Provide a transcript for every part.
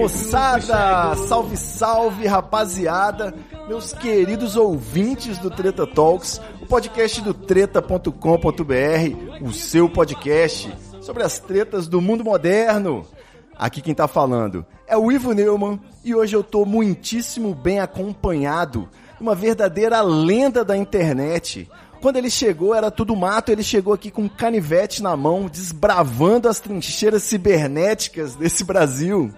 Moçada! Salve, salve rapaziada! Meus queridos ouvintes do Treta Talks, o podcast do treta.com.br, o seu podcast sobre as tretas do mundo moderno. Aqui quem tá falando é o Ivo Neumann e hoje eu tô muitíssimo bem acompanhado, uma verdadeira lenda da internet. Quando ele chegou era tudo mato, ele chegou aqui com um canivete na mão, desbravando as trincheiras cibernéticas desse Brasil.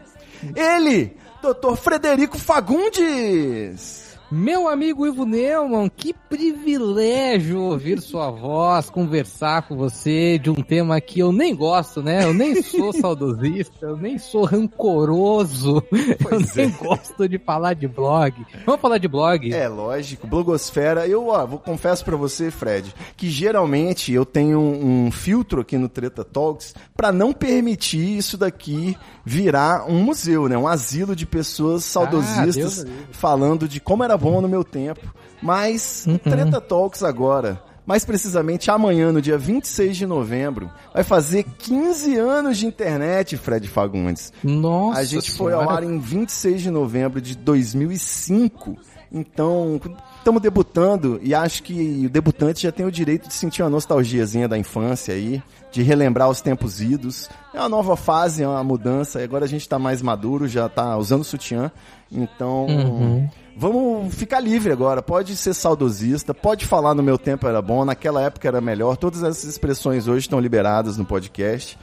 Ele, Dr. Frederico Fagundes. Meu amigo Ivo Neumann, que privilégio ouvir sua voz, conversar com você de um tema que eu nem gosto, né? Eu nem sou saudosista, eu nem sou rancoroso, Pois eu nem é. gosto de falar de blog. Vamos falar de blog? É, lógico, blogosfera. Eu, ó, vou confesso pra você, Fred, que geralmente eu tenho um, um filtro aqui no Treta Talks pra não permitir isso daqui virar um museu, né? Um asilo de pessoas saudosistas Deus me livre. falando de como era bom no meu tempo. Mas o Treta Talks agora, mais precisamente amanhã, no dia 26 de novembro, vai fazer 15 anos de internet, Fred Fagundes. Nossa A gente foi ao Senhora. ar em 26 de novembro de 2005. Então, estamos debutando e acho que o debutante já tem o direito de sentir uma nostalgiazinha da infância aí, de relembrar os tempos idos. É uma nova fase, é uma mudança. E agora a gente tá mais maduro, já tá usando sutiã. Então, Uhum. Vamos ficar livre agora. Pode ser saudosista, pode falar no meu tempo era bom, naquela época era melhor. Todas essas expressões hoje estão liberadas no podcast.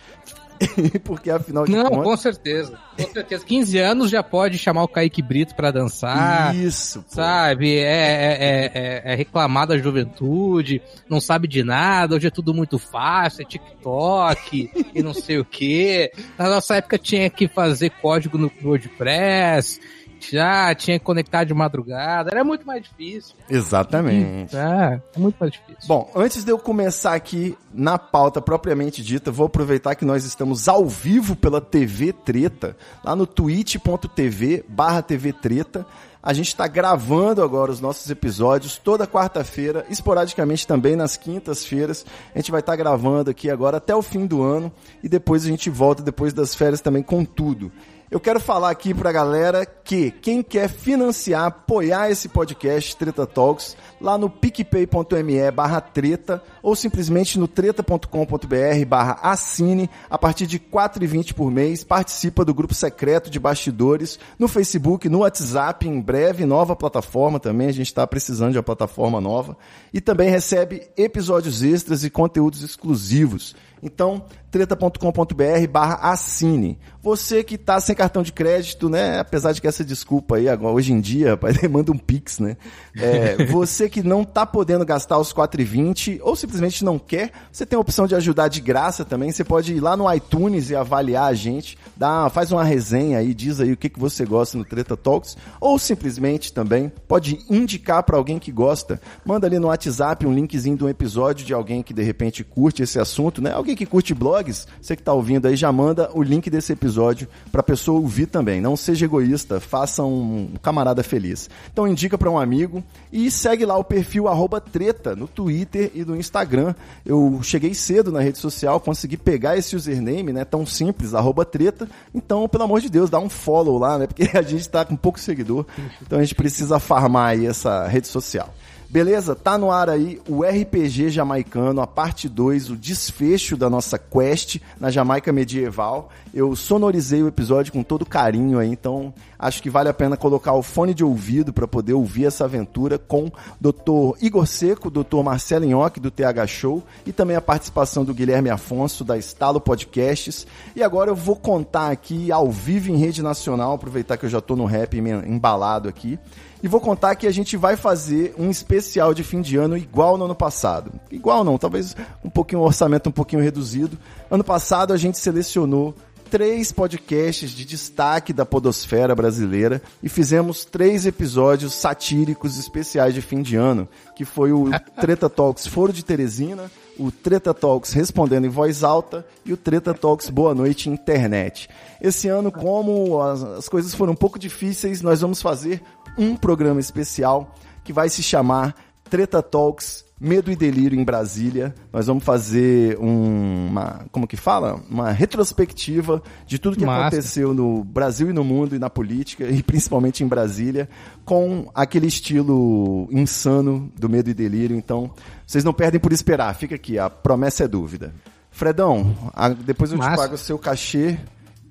Porque afinal de Não, contas. com certeza. Com certeza. 15 anos já pode chamar o Kaique Brito pra dançar. Isso, pô. Sabe, é, é, é, é- é reclamar da juventude, não sabe de nada, hoje é tudo muito fácil, é TikTok e não sei o que. Na nossa época tinha que fazer código no WordPress, já tinha que conectar de madrugada, era muito mais difícil. Exatamente. Ah, é muito mais difícil. Bom, antes de eu começar aqui na pauta propriamente dita, vou aproveitar que nós estamos ao vivo pela TV Treta, lá no twitch.tv barra TV Treta. A gente está gravando agora os nossos episódios toda quarta-feira, esporadicamente também nas quintas-feiras. A gente vai estar gravando aqui agora até o fim do ano e depois a gente volta depois das férias também com tudo. Eu quero falar aqui pra galera que quem quer financiar, apoiar esse podcast Treta Talks, lá no picpay.me barra treta ou simplesmente no treta.com.br barra assine, a partir de R$ 4,20 por mês, participa do grupo secreto de bastidores no Facebook, no WhatsApp, em breve, nova plataforma também, a gente está precisando de uma plataforma nova, e também recebe episódios extras e conteúdos exclusivos. Então, treta.com.br barra assine. Você que tá sem cartão de crédito, né? Apesar de que essa desculpa aí, agora, hoje em dia, rapaz, manda um pix, né? É, você que não tá podendo gastar os 4,20 ou simplesmente não quer, você tem a opção de ajudar de graça também. Você pode ir lá no iTunes e avaliar a gente, dá, faz uma resenha aí, diz aí o que, que você gosta no Treta Talks, ou simplesmente também pode indicar para alguém que gosta. Manda ali no WhatsApp um linkzinho de um episódio de alguém que de repente curte esse assunto, né? Alguém que curte blogs, você que tá ouvindo aí já manda o link desse episódio pra pessoa ouvir também. Não seja egoísta, faça um camarada feliz. Então indica para um amigo e segue lá o perfil treta no Twitter e no Instagram. Eu cheguei cedo na rede social, consegui pegar esse username, né? Tão simples, treta. Então, pelo amor de Deus, dá um follow lá, né? Porque a gente tá com pouco seguidor. Então a gente precisa farmar aí essa rede social. Beleza? Tá no ar aí o RPG jamaicano, a parte 2, o desfecho da nossa quest na Jamaica medieval. Eu sonorizei o episódio com todo carinho aí, então acho que vale a pena colocar o fone de ouvido para poder ouvir essa aventura com Dr. Igor Seco, Dr. Marcelo Inhoque do TH Show e também a participação do Guilherme Afonso da Estalo Podcasts. E agora eu vou contar aqui ao vivo em rede nacional, aproveitar que eu já tô no rap embalado aqui. E vou contar que a gente vai fazer um especial de fim de ano igual no ano passado. Igual não, talvez um pouquinho um orçamento um pouquinho reduzido. Ano passado a gente selecionou três podcasts de destaque da podosfera brasileira e fizemos três episódios satíricos especiais de fim de ano, que foi o Treta Talks Foro de Teresina, o Treta Talks Respondendo em Voz Alta e o Treta Talks Boa Noite Internet. Esse ano, como as, as coisas foram um pouco difíceis, nós vamos fazer um programa especial que vai se chamar Treta Talks Medo e Delírio em Brasília. Nós vamos fazer um, uma, como que fala? Uma retrospectiva de tudo que Massa. aconteceu no Brasil e no mundo e na política, e principalmente em Brasília, com aquele estilo insano do Medo e Delírio. Então, vocês não perdem por esperar. Fica aqui, a promessa é dúvida. Fredão, a- depois eu te Massa. pago o seu cachê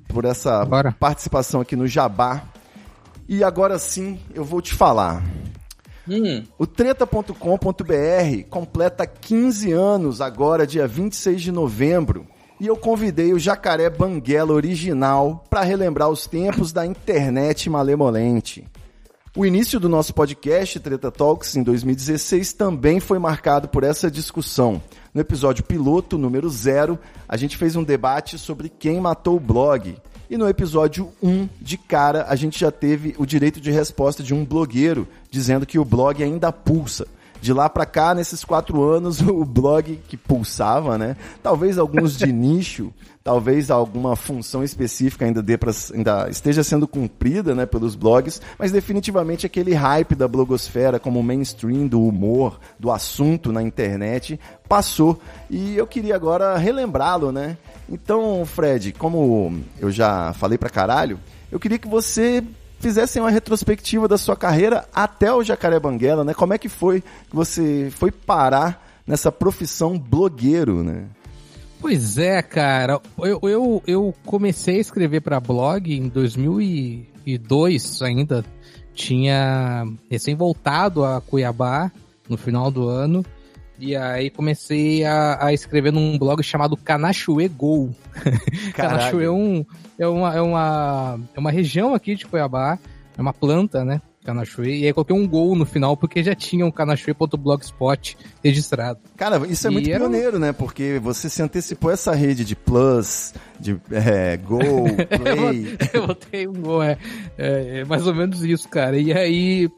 por essa Bora. participação aqui no Jabá. E agora sim, eu vou te falar. Hum, O treta.com.br completa 15 anos agora, dia 26 de novembro. E eu convidei o Jacaré Banguela original para relembrar os tempos da internet malemolente. O início do nosso podcast Treta Talks em 2016 também foi marcado por essa discussão. No episódio piloto número 0, a gente fez um debate sobre quem matou o blog. E no episódio 1, de cara, a gente já teve o direito de resposta de um blogueiro dizendo que o blog ainda pulsa. De lá pra cá, nesses quatro anos, o blog que pulsava, né? Talvez alguns de nicho, talvez alguma função específica ainda dê pra, ainda esteja sendo cumprida, né, pelos blogs, mas definitivamente aquele hype da blogosfera como mainstream do humor, do assunto na internet, passou. E eu queria agora relembrá-lo, né? Então, Fred, como eu já falei pra caralho, eu queria que você fizessem uma retrospectiva da sua carreira até o Jacaré Banguela, né? Como é que foi que você foi parar nessa profissão blogueiro, né? Pois é, cara. Eu, eu, eu comecei a escrever para blog em 2002 ainda. Tinha recém voltado a Cuiabá no final do ano. E aí comecei a, a escrever num blog chamado Canachuê Gol. Canachuê é, um, é, uma, é, uma, é uma região aqui de Cuiabá. É uma planta, né? Canachuê. E aí coloquei um gol no final porque já tinha um canachuê.blogspot registrado. Cara, isso é E muito era pioneiro, né? Porque você se antecipou essa rede de Plus, de é, Go, Play. eu botei um gol, é, é, é mais ou menos isso, cara. E aí,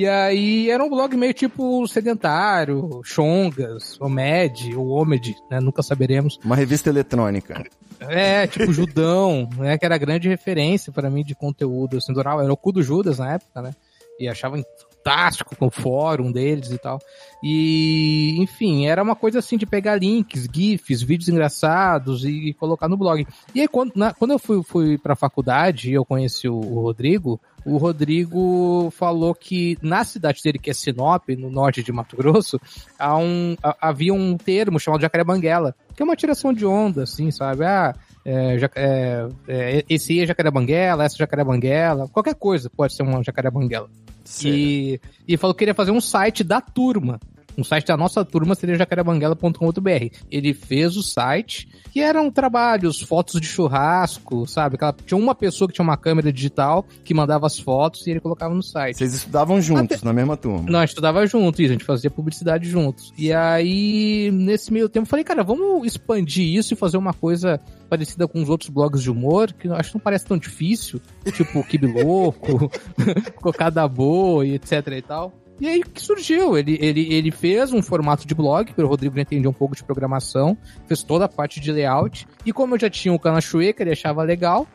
e aí era um blog meio tipo sedentário, Chongas, Omed, ou Omed, né? Nunca saberemos. Uma revista eletrônica. É, tipo Judão, né? Que era a grande referência pra mim de conteúdo. Assim, adorava, era o cu do Judas na época, né? E achava fantástico com o fórum deles e tal. E, enfim, era uma coisa assim de pegar links, GIFs, vídeos engraçados e, e colocar no blog. E aí, quando, na- quando eu fui, fui pra faculdade e eu conheci o, o Rodrigo, o Rodrigo falou que na cidade dele, que é Sinop, no norte de Mato Grosso, há um, ha- havia um termo chamado jacaré banguela, que é uma tiração de onda, assim, sabe? Ah, é, é, é, esse é jacaré banguela, essa é jacaré banguela, qualquer coisa pode ser uma jacaré banguela. E, e falou que queria fazer um site da turma. Um site da nossa turma seria jacarebanguela.com.br. Ele fez o site, que eram trabalhos, fotos de churrasco, sabe? Aquela, tinha uma pessoa que tinha uma câmera digital que mandava as fotos e ele colocava no site. Vocês estudavam juntos, na mesma turma. Nós estudava junto, isso, a gente fazia publicidade juntos. E aí, nesse meio tempo, eu falei, cara, vamos expandir isso e fazer uma coisa parecida com os outros blogs de humor, que eu acho que não parece tão difícil, tipo Kibi Louco, Cocada Boa e etc e tal. E aí que surgiu, ele, ele, ele fez um formato de blog, que o Rodrigo entendia um pouco de programação, fez toda a parte de layout, e como eu já tinha o Canachuê, que ele achava legal,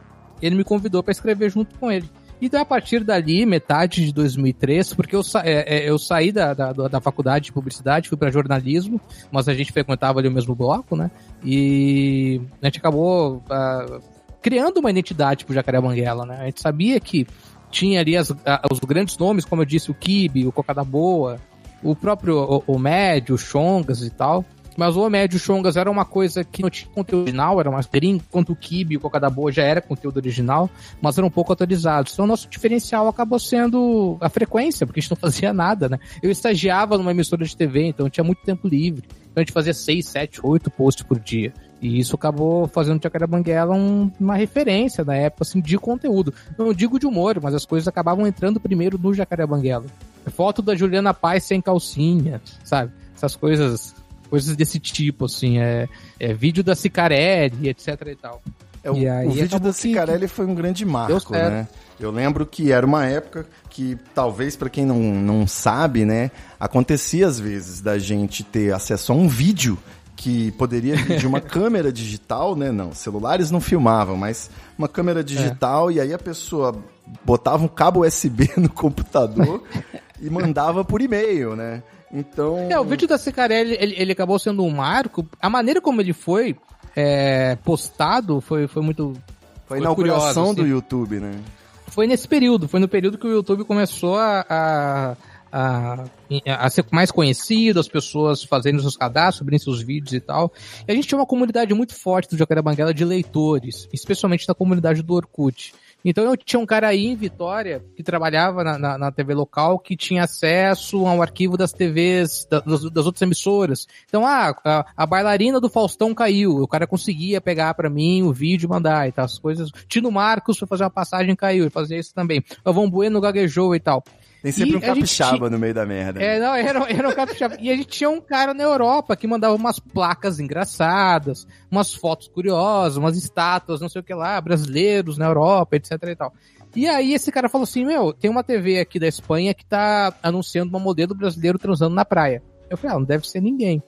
ele me convidou para escrever junto com ele. E daí, a partir dali, metade de 2003, porque eu, sa é, é, eu saí da, da, da faculdade de publicidade, fui para jornalismo, mas a gente frequentava ali o mesmo bloco, né? E a gente acabou ah, criando uma identidade pro Jacaré Banguela, né? A gente sabia que tinha ali as, a- os grandes nomes, como eu disse, o Kibe, o Cocada Boa, o próprio o, o Médio, o Chongas e tal. Mas o Omédio e o Chongas era uma coisa que não tinha conteúdo original, era mais gringo, enquanto o Kibe e o Cocada Boa já era conteúdo original, mas eram um pouco atualizados. Então o nosso diferencial acabou sendo a frequência, porque a gente não fazia nada, né? Eu estagiava numa emissora de TV, então tinha muito tempo livre. Então a gente fazia seis, sete, oito posts por dia. E isso acabou fazendo do Jacaré Banguela um- uma referência na época, assim, de conteúdo. Não digo de humor, mas as coisas acabavam entrando primeiro no Jacaré Banguela. Foto da Juliana Paz sem calcinha, sabe? Essas coisas, coisas desse tipo, assim, é, é vídeo da Cicarelli, etc e tal. É, o, E aí o vídeo da que- Cicarelli foi um grande marco, né? Eu lembro que era uma época que, talvez pra quem não, não sabe, né, acontecia às vezes da gente ter acesso a um vídeo que poderia de uma câmera digital, né? Não, celulares não filmavam, mas uma câmera digital e aí a pessoa botava um cabo USB no computador e mandava por e-mail, né? Então, É, o vídeo da Cicarelli, ele, ele acabou sendo um marco. A maneira como ele foi é, postado foi, foi muito. foi a inauguração curioso, do assim. YouTube, né? Foi nesse período, foi no período que o YouTube começou a, a, a, a ser mais conhecido, as pessoas fazendo seus cadastros, subindo seus vídeos e tal. E a gente tinha uma comunidade muito forte do Jacaré de leitores, especialmente da comunidade do Orkut. Então eu tinha um cara aí em Vitória que trabalhava na, na, na TV local que tinha acesso ao arquivo das TVs, da- das, das outras emissoras. Então, ah, a, a bailarina do Faustão caiu. O cara conseguia pegar pra mim o vídeo mandar e tal, as coisas. Tino Marcos foi fazer uma passagem caiu, ele fazia isso também. O Von Bueno gaguejou e tal. Tem sempre E um capixaba no meio da merda. É, né? não, era, era um capixaba. E a gente tinha um cara na Europa que mandava umas placas engraçadas, umas fotos curiosas, umas estátuas, não sei o que lá, brasileiros na Europa, etc e tal. E aí esse cara falou assim, meu, tem uma TV aqui da Espanha que tá anunciando uma modelo brasileiro transando na praia. Eu falei, ah, não deve ser ninguém.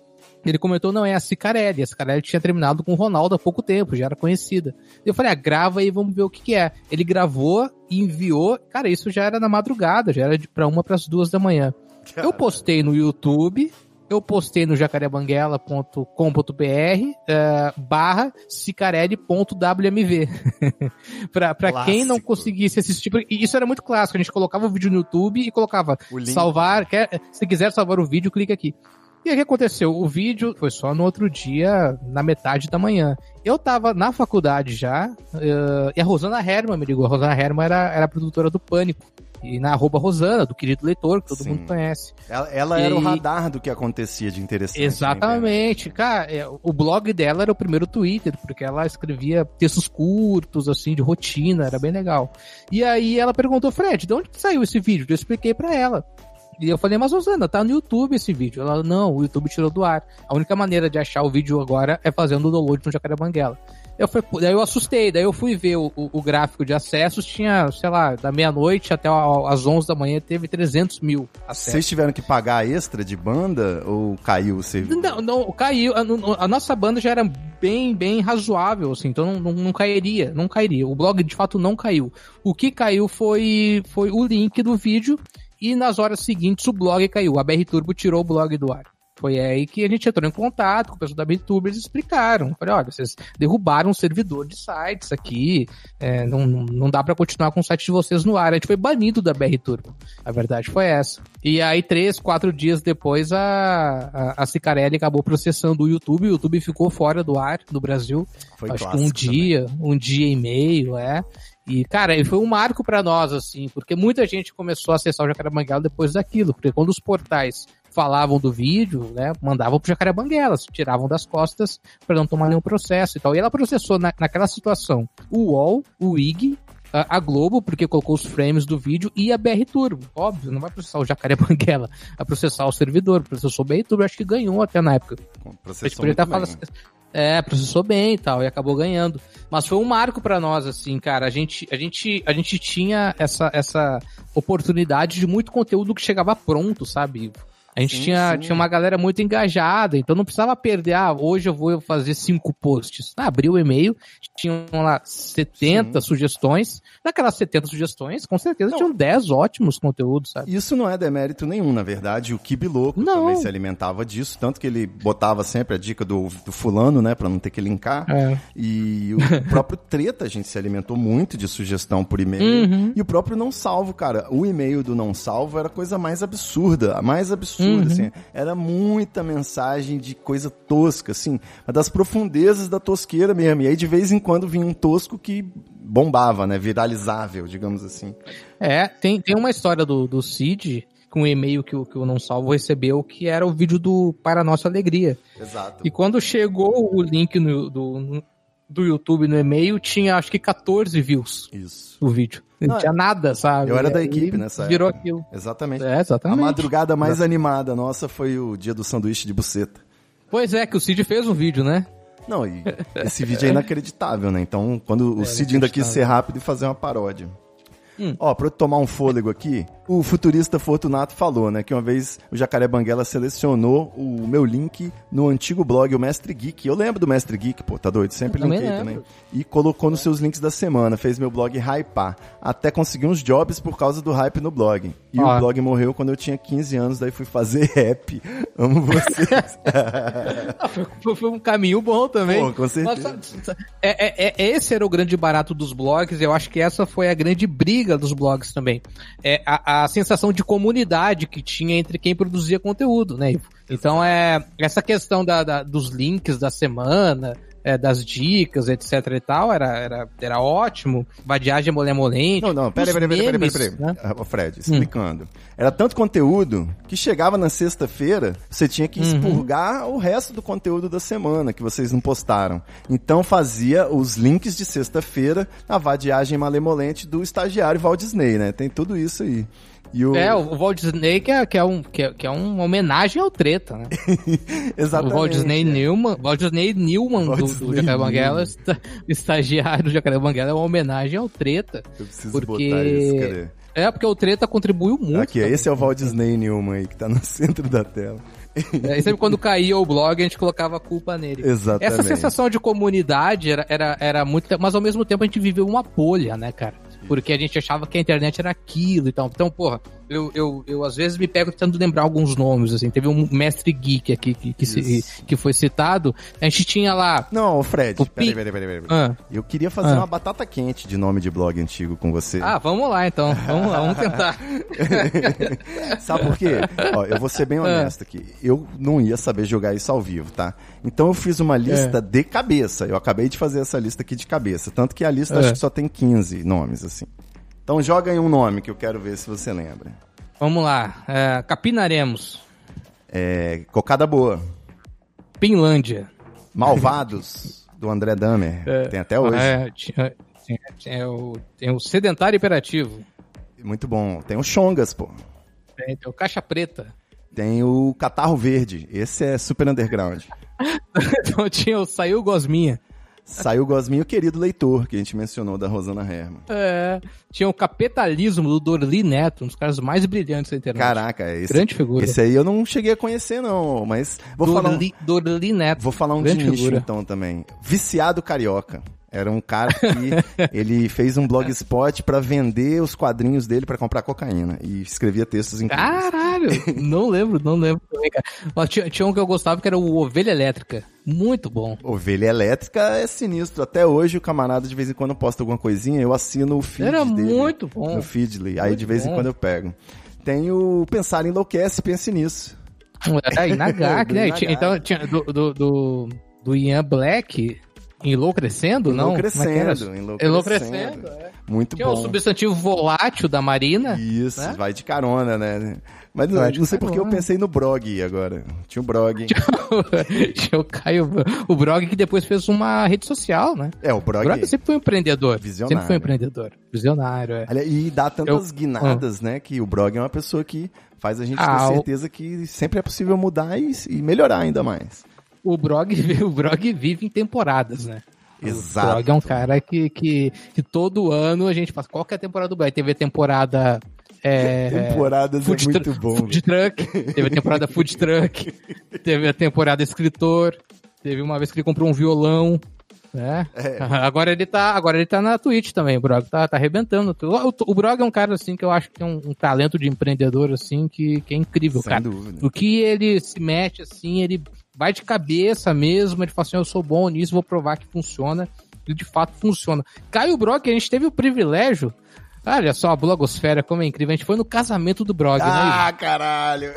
Ele comentou, não, é a Cicarelli. A Cicarelli tinha terminado com o Ronaldo há pouco tempo, já era conhecida. Eu falei, ah, grava aí, vamos ver o que que é. Ele gravou e enviou. Cara, isso já era na madrugada, já era de, pra uma pras duas da manhã. Eu postei no YouTube, eu postei no jacarebanguela.com.br eh, barra cicarelli.wmv. pra pra quem não conseguisse assistir, porque isso era muito clássico, a gente colocava o vídeo no YouTube e colocava salvar, quer, se quiser salvar o vídeo, clica aqui. E aí o que aconteceu? O vídeo foi só no outro dia, na metade da manhã. Eu tava na faculdade já, eh, e a Rosana Herman me ligou. A Rosana Herman era, era a produtora do Pânico. E na arroba Rosana, do querido leitor, que todo Sim. mundo conhece. Ela, ela era o E- radar do que acontecia de interessante. né, Exatamente, cara. é, o blog dela era o primeiro Twitter, porque ela escrevia textos curtos, assim, de rotina, era bem legal. E aí ela perguntou, Fred, de onde saiu esse vídeo? Eu expliquei pra ela. E eu falei, mas Rosana, tá no YouTube esse vídeo. Ela, não, o YouTube tirou do ar. A única maneira de achar o vídeo agora é fazendo o download no Jacaré Banguela. Eu fui, daí eu assustei, daí eu fui ver o, o- o gráfico de acessos, tinha, sei lá, da meia-noite até a- às 11 da manhã teve 300 mil acessos. Vocês tiveram que pagar extra de banda ou caiu o serviço? Não, não, caiu. A, a nossa banda já era bem, bem razoável, assim, então não, não, não cairia, não cairia. O blog de fato não caiu. O que caiu foi, foi o link do vídeo e nas horas seguintes o blog caiu. A BR Turbo tirou o blog do ar. Foi aí que a gente entrou em contato com o pessoal da Turbo, eles explicaram. Falei, olha, vocês derrubaram um servidor de sites aqui, é, não, não- dá pra continuar com o site de vocês no ar. A gente foi banido da BR Turbo. A verdade foi essa. E aí, três, quatro dias depois, a, a, a Cicarelli acabou processando o YouTube. O YouTube ficou fora do ar no Brasil. Foi Acho que um dia, um dia e meio, é. E, cara, foi um marco pra nós, assim, porque muita gente começou a acessar o Jacarebanguela depois daquilo. Porque quando os portais falavam do vídeo, né, mandavam pro Jacarebanguela, se tiravam das costas pra não tomar nenhum processo e tal. E ela processou na, naquela situação o UOL, o IG, a, Globo, porque colocou os frames do vídeo, e a BR Turbo. Óbvio, não vai processar o Jacaré Banguela, vai processar o servidor, processou o BR Turbo, acho que ganhou até na época. Bom, A gente processou estar muito falando. bem. É, processou bem e tal, e acabou ganhando. Mas foi um marco pra nós, assim, cara. A gente, a gente, a gente tinha essa, essa oportunidade de muito conteúdo que chegava pronto, sabe? A gente Sim, tinha, sim. tinha uma galera muito engajada, então não precisava perder, ah, hoje eu vou fazer cinco posts. Ah, abriu o e-mail, tinham lá 70 sugestões. Naquelas 70 sugestões, com certeza Não. tinham 10 ótimos conteúdos, sabe? Isso não é demérito nenhum, na verdade. O Kibi Louco Não. também se alimentava disso, tanto que ele botava sempre a dica do, do fulano, né, pra não ter que linkar. É. E o próprio Treta, a gente se alimentou muito de sugestão por e-mail. Uhum. E o próprio Não Salvo, cara. O e-mail do Não Salvo era a coisa mais absurda. A mais absurda, Uhum. assim. Era muita mensagem de coisa tosca, assim. Das profundezas da tosqueira mesmo. E aí, de vez em quando, vinha um tosco que bombava, né? Viralizável, digamos assim. É, tem, tem uma história do, do Cid com um e-mail que o, que o Não Salvo recebeu, que era o vídeo do Para Nossa Alegria. Exato. E quando chegou o link no- do, do YouTube no e-mail, tinha acho que 14 views Isso. o vídeo. Não, tinha nada, sabe? eu era da equipe nessa Virou época. aquilo. Exatamente. É, A exatamente. madrugada mais animada nossa foi o dia do sanduíche de buceta. Pois é, que o Cid fez um vídeo, né? Não, e esse vídeo é inacreditável, né? Então, quando o É Cid ainda quis ser rápido e fazer uma paródia. Ó, pra eu tomar um fôlego aqui, o futurista Fortunato falou, né, que uma vez o Jacaré Banguela selecionou o meu link no antigo blog, o Mestre Geek. Eu lembro do Mestre Geek, pô, tá doido? Sempre linkei lembro. também. E colocou nos seus links da semana, fez meu blog hypar. Até consegui uns jobs por causa do hype no blog. E Ó. o blog morreu quando eu tinha 15 anos, daí fui fazer rap. Amo vocês. Ah, foi, foi- um caminho bom também. Pô, com certeza. Sabe, é, é- é- esse era o grande barato dos blogs, eu acho que essa foi a grande briga dos blogs também. É a, a sensação de comunidade que tinha entre quem produzia conteúdo, né, Ivo? Então é essa questão da, da- dos links da semana, é, das dicas, etc e tal, era, era, era ótimo. Vadiagem molemolente. Não, não, peraí, peraí, peraí, peraí, peraí. né? Ah, ô, Fred, explicando. Era tanto conteúdo que chegava na sexta-feira, você tinha que expurgar o resto do conteúdo da semana que vocês não postaram. Então fazia os links de sexta-feira na vadiagem malemolente do estagiário Walt Disney, né? Tem tudo isso aí. E o... É, o Walt Disney que é, que é, um, que é, que é uma homenagem ao treta, né? Exatamente. O Walt Disney Newman, Walt Disney Newman Walt do, Disney do Jacaré. Banguela, esta- estagiário do Jacaré Banguela, é uma homenagem ao Treta. Eu preciso Porque- botar isso, cadê? É, porque o Treta contribuiu muito. Aqui, também. esse é o Walt Disney Newman aí, que tá no centro da tela. É, e sempre quando caía o blog, a gente colocava a culpa nele. Exatamente. Essa sensação de comunidade era, era, era muito. Mas ao mesmo tempo a gente viveu uma bolha, né, cara? Porque a gente achava que a internet era aquilo e tal. Então, porra, eu, eu, eu às vezes me pego tentando lembrar alguns nomes, assim. Teve um mestre geek aqui que, que, se- que foi citado. A gente tinha lá. Não, Fred, O peraí, peraí, peraí, peraí. Ah. Eu queria fazer Ah. uma batata quente de nome de blog antigo com você. Ah, vamos lá então. Vamos lá, vamos tentar. Sabe por quê? Ó, eu vou ser bem honesto aqui. Eu não ia saber jogar isso ao vivo, tá? Então eu fiz uma lista de cabeça. Eu acabei de fazer essa lista aqui de cabeça. Tanto que a lista É. acho que só tem 15 nomes, assim. Então joga aí um nome que eu quero ver se você lembra. Vamos lá. É, Capinaremos. É, Cocada Boa. Pinlândia. Malvados, do André Damer. Tem até hoje. É, tinha- tinha- tinha o, tem o Sedentário Imperativo. Muito bom. Tem o Chongas, pô. Tem, tem o Caixa Preta. Tem o Catarro Verde. Esse é super underground. então tinha o Saiu Gosminha. Saiu o Gosminho Querido Leitor, que a gente mencionou da Rosana Herman. É, tinha o Capitalismo do Dorli Neto, um dos caras mais brilhantes da internet. Caraca, esse, Grande figura. esse aí eu não cheguei a conhecer, não. Mas vou falar um, Dorli, Dorli Neto. vou falar um de Grande nicho, figura. então, também. Viciado Carioca. Era um cara que ele fez um blogspot pra vender os quadrinhos dele pra comprar cocaína. E escrevia textos incríveis. Caralho, não lembro, não lembro também, cara. Mas tinha, tinha um que eu gostava que era o Ovelha Elétrica. Muito bom. Ovelha Elétrica é sinistro. Até hoje o camarada de vez em quando posta alguma coisinha, eu assino o feed Era dele. muito bom. No Feedly. Aí Muito de vez em bom. quando eu pego. Tem o Pensar Enlouquece, pense nisso. É, e na GAC, Do né? E Inagak. tinha- então tinha do, do, do, do Ian Black enlouquecendo, não? É que era? Enlouquecendo, enlouquecendo. Enlouquecendo, é. Muito o bom. substantivo volátil da Marina. Isso, né? vai de carona, né? Mas não, não sei porque eu pensei no Brog agora. Tinha o Brog. Tinha o Caio, o Brog que depois fez uma rede social, né? É, o O Brog. Brog sempre foi um empreendedor. Visionário. Sempre foi um empreendedor. Visionário, é. Olha, E dá tantas Eu- guinadas, né? Que o Brog é uma pessoa que faz a gente Ah, ter o- certeza que sempre é possível mudar e, e melhorar ainda mais. O Brog, o Brog vive em temporadas, né? Exato. O Brog é um cara que, que, que todo ano a gente faz. Qual que é a temporada do Brog? Teve a temporada. É, Temporadas é food muito tru- bom. Food Truck. Teve a temporada Food Truck. Teve a temporada Escritor. Teve uma vez que ele comprou um violão. Né? É. Agora ele tá, agora ele tá na Twitch também, o Brog tá, tá arrebentando. O, o Brog é um cara assim que eu acho que tem um, um talento de empreendedor assim que, que é incrível, Sem cara. dúvida. O que ele se mete assim, ele vai de cabeça mesmo, ele fala assim, eu sou bom nisso, vou provar que funciona. E de fato funciona. Caio Brog, a gente teve o privilégio. Olha só a blogosfera, como é incrível. A gente foi no casamento do Brog, né? Ah, caralho!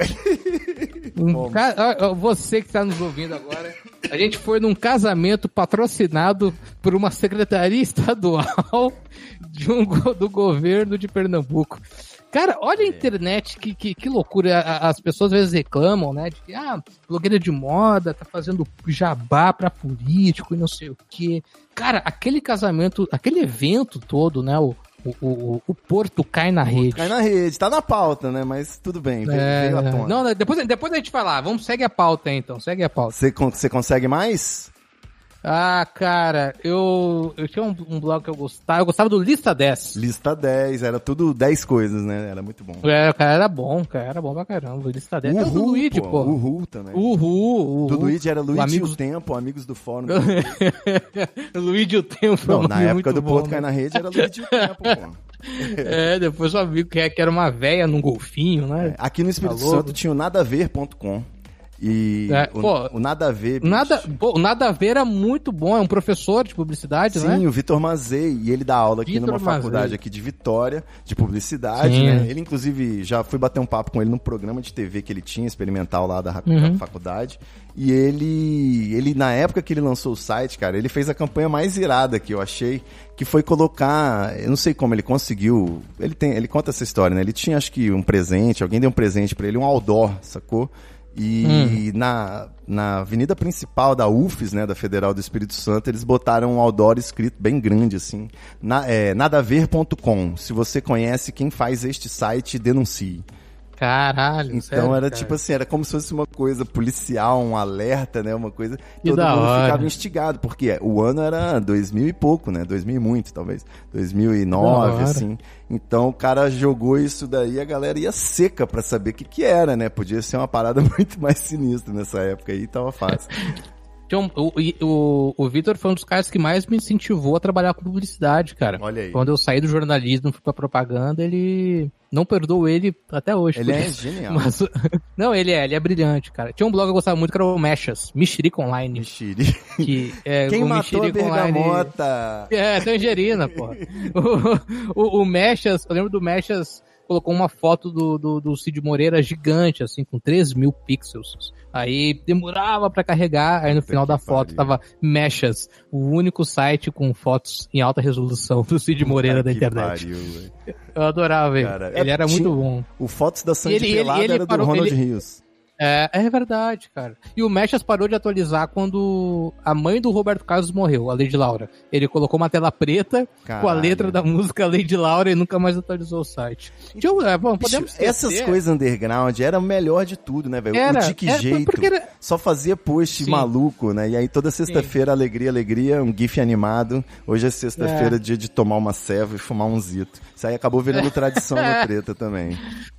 Um ca- Você que está nos ouvindo agora, a gente foi num casamento patrocinado por uma secretaria estadual de um do governo de Pernambuco. Cara, olha a internet, que, que, que loucura. As pessoas às vezes reclamam, né? De que, ah, blogueira de moda tá fazendo jabá pra político e não sei o quê. Cara, aquele casamento, aquele evento todo, né? O, o, o, o Porto cai na rede. Cai na rede, tá na pauta, né? Mas tudo bem, veio, É, veio à tona. não, depois, depois a gente vai lá. Vamos, segue a pauta aí, então. Segue a pauta. Você, con- você consegue mais? Ah, cara, eu, eu tinha um, um blog que eu gostava. Eu gostava do Lista 10. Lista 10, era tudo 10 coisas, né? Era muito bom. É, cara, era bom, cara, era bom pra caramba. Lista 10. Até o do Uhul, Luigi, pô. Uhul também. Uhul, uhul. Do Luigi era Luigi amigos- o Tempo, Amigos do Fórum. Luigi o Tempo. Não, é na época do bom, Ponto né? Cai na Rede era Luigi o Tempo, pô. É, depois eu amigo que que era uma véia num golfinho, né? Aqui no Espírito Tá. Santo tinha o nadaver.com. E É, o, pô, o Nada a Ver, bicho. Nada, pô, nada a ver era muito bom, é um professor de publicidade, Sim, né? o Vitor Mazei, e ele dá aula aqui Vitor numa Mazei. faculdade aqui de Vitória, de publicidade, Sim. né? Ele, inclusive, já fui bater um papo com ele num programa de TV que ele tinha, experimental lá da, Uhum. da faculdade. E ele, ele, na época que ele lançou o site, cara, ele fez a campanha mais irada que eu achei, que foi colocar, eu não sei como ele conseguiu, ele tem, ele conta essa história, né? Ele tinha, acho que, um presente, alguém deu um presente pra ele, um outdoor, sacou? E na, na avenida principal da UFES, né, da Federal do Espírito Santo, eles botaram um outdoor escrito bem grande, assim, na, é, nadaver.com. Se você conhece quem faz este site, denuncie. Caralho, Então sério, era cara. tipo assim, era como se fosse uma coisa policial, um alerta, né, uma coisa... Que todo mundo hora. ficava instigado, porque o ano era 2000 e pouco, né, 2000 e muito, talvez, 2009, Da hora. assim. Então o cara jogou isso daí, a galera ia seca pra saber o que que era, né, podia ser uma parada muito mais sinistra nessa época aí, tava fácil. Tinha um- o, o, o Vitor foi um dos caras que mais me incentivou a trabalhar com publicidade, cara. Olha aí. Quando eu saí do jornalismo e fui pra propaganda, ele. Não perdoo ele até hoje. Ele é isso. genial. Mas, não, ele é, ele é brilhante, cara. Tinha um blog que eu gostava muito que era o Mechas, Mexerica Online. Mexiri. Que, é, Quem o matou a Mexerica Online- bergamota? É, tangerina, pô. O, o, o Mechas, eu lembro do Mechas, colocou uma foto do, do, do Cid Moreira gigante, assim, com 3 mil pixels. Aí demorava pra carregar, aí no final da foto tava Mechas, o único site com fotos em alta resolução do Cid Moreira da internet. pariu. Eu adorava ele. Cara, ele é, era tinha- muito bom. O Fotos da Sandy ele- ele- Pelada ele era do parou- Ronald ele- Rios. É, é verdade, cara. E o Mechas parou de atualizar quando a mãe do Roberto Carlos morreu, a Lady Laura. Ele colocou uma tela preta com a Caralho. letra da música Lady Laura e nunca mais atualizou o site. Então, é, bom, Bicho, podemos essas esquecer. coisas underground era o melhor de tudo, né, velho? O de que era, jeito. era- Só fazia post Sim. maluco, né? E aí toda sexta-feira, alegria, alegria, um gif animado. Hoje é sexta-feira, É. dia de tomar uma ceva e fumar um zito. Isso aí acabou virando tradição no treta também.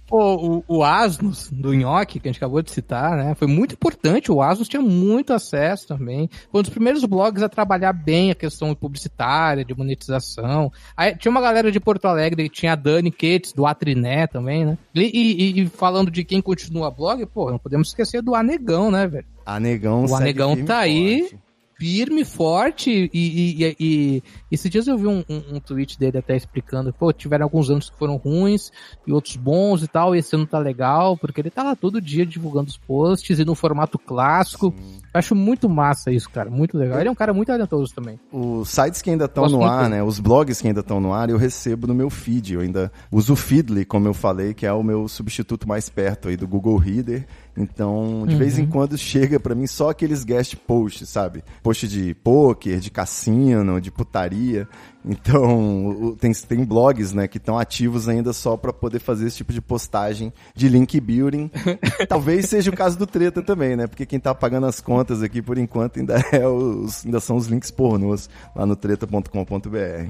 Pô, o, o Asnos do Nhoque, que a gente acabou de citar, né? Foi muito importante. O Asnos tinha muito acesso também. Foi um dos primeiros blogs a trabalhar bem a questão publicitária, de monetização. Aí, tinha uma galera de Porto Alegre, tinha a Dani Cates, do Atriné também, né? E, e- e falando de quem continua blog, pô, não podemos esquecer do Anegão, né, velho? A Negão O Anegão tá aí. forte. Firme, forte, e, e, e, esses dias eu vi um, um, um tweet dele até explicando, pô, tiveram alguns anos que foram ruins e outros bons e tal, e esse ano tá legal, porque ele tá lá todo dia divulgando os posts e no formato clássico. Eu acho muito massa isso, cara, muito legal. Ele é um cara muito talentoso também. Os sites que ainda estão no ar, né? Os blogs que ainda estão no ar, eu recebo no meu feed. Eu ainda uso o Feedly, como eu falei, que é o meu substituto mais perto aí do Google Reader. Então, de vez Uhum. em quando chega pra mim só aqueles guest posts, sabe? Post de poker, de cassino, de putaria. Então, tem, tem blogs, né, que estão ativos ainda só pra poder fazer esse tipo de postagem de link building. Talvez seja o caso do Treta também, né? Porque quem tá pagando as contas aqui por enquanto ainda é os, ainda são os links pornôs lá no treta.com.br.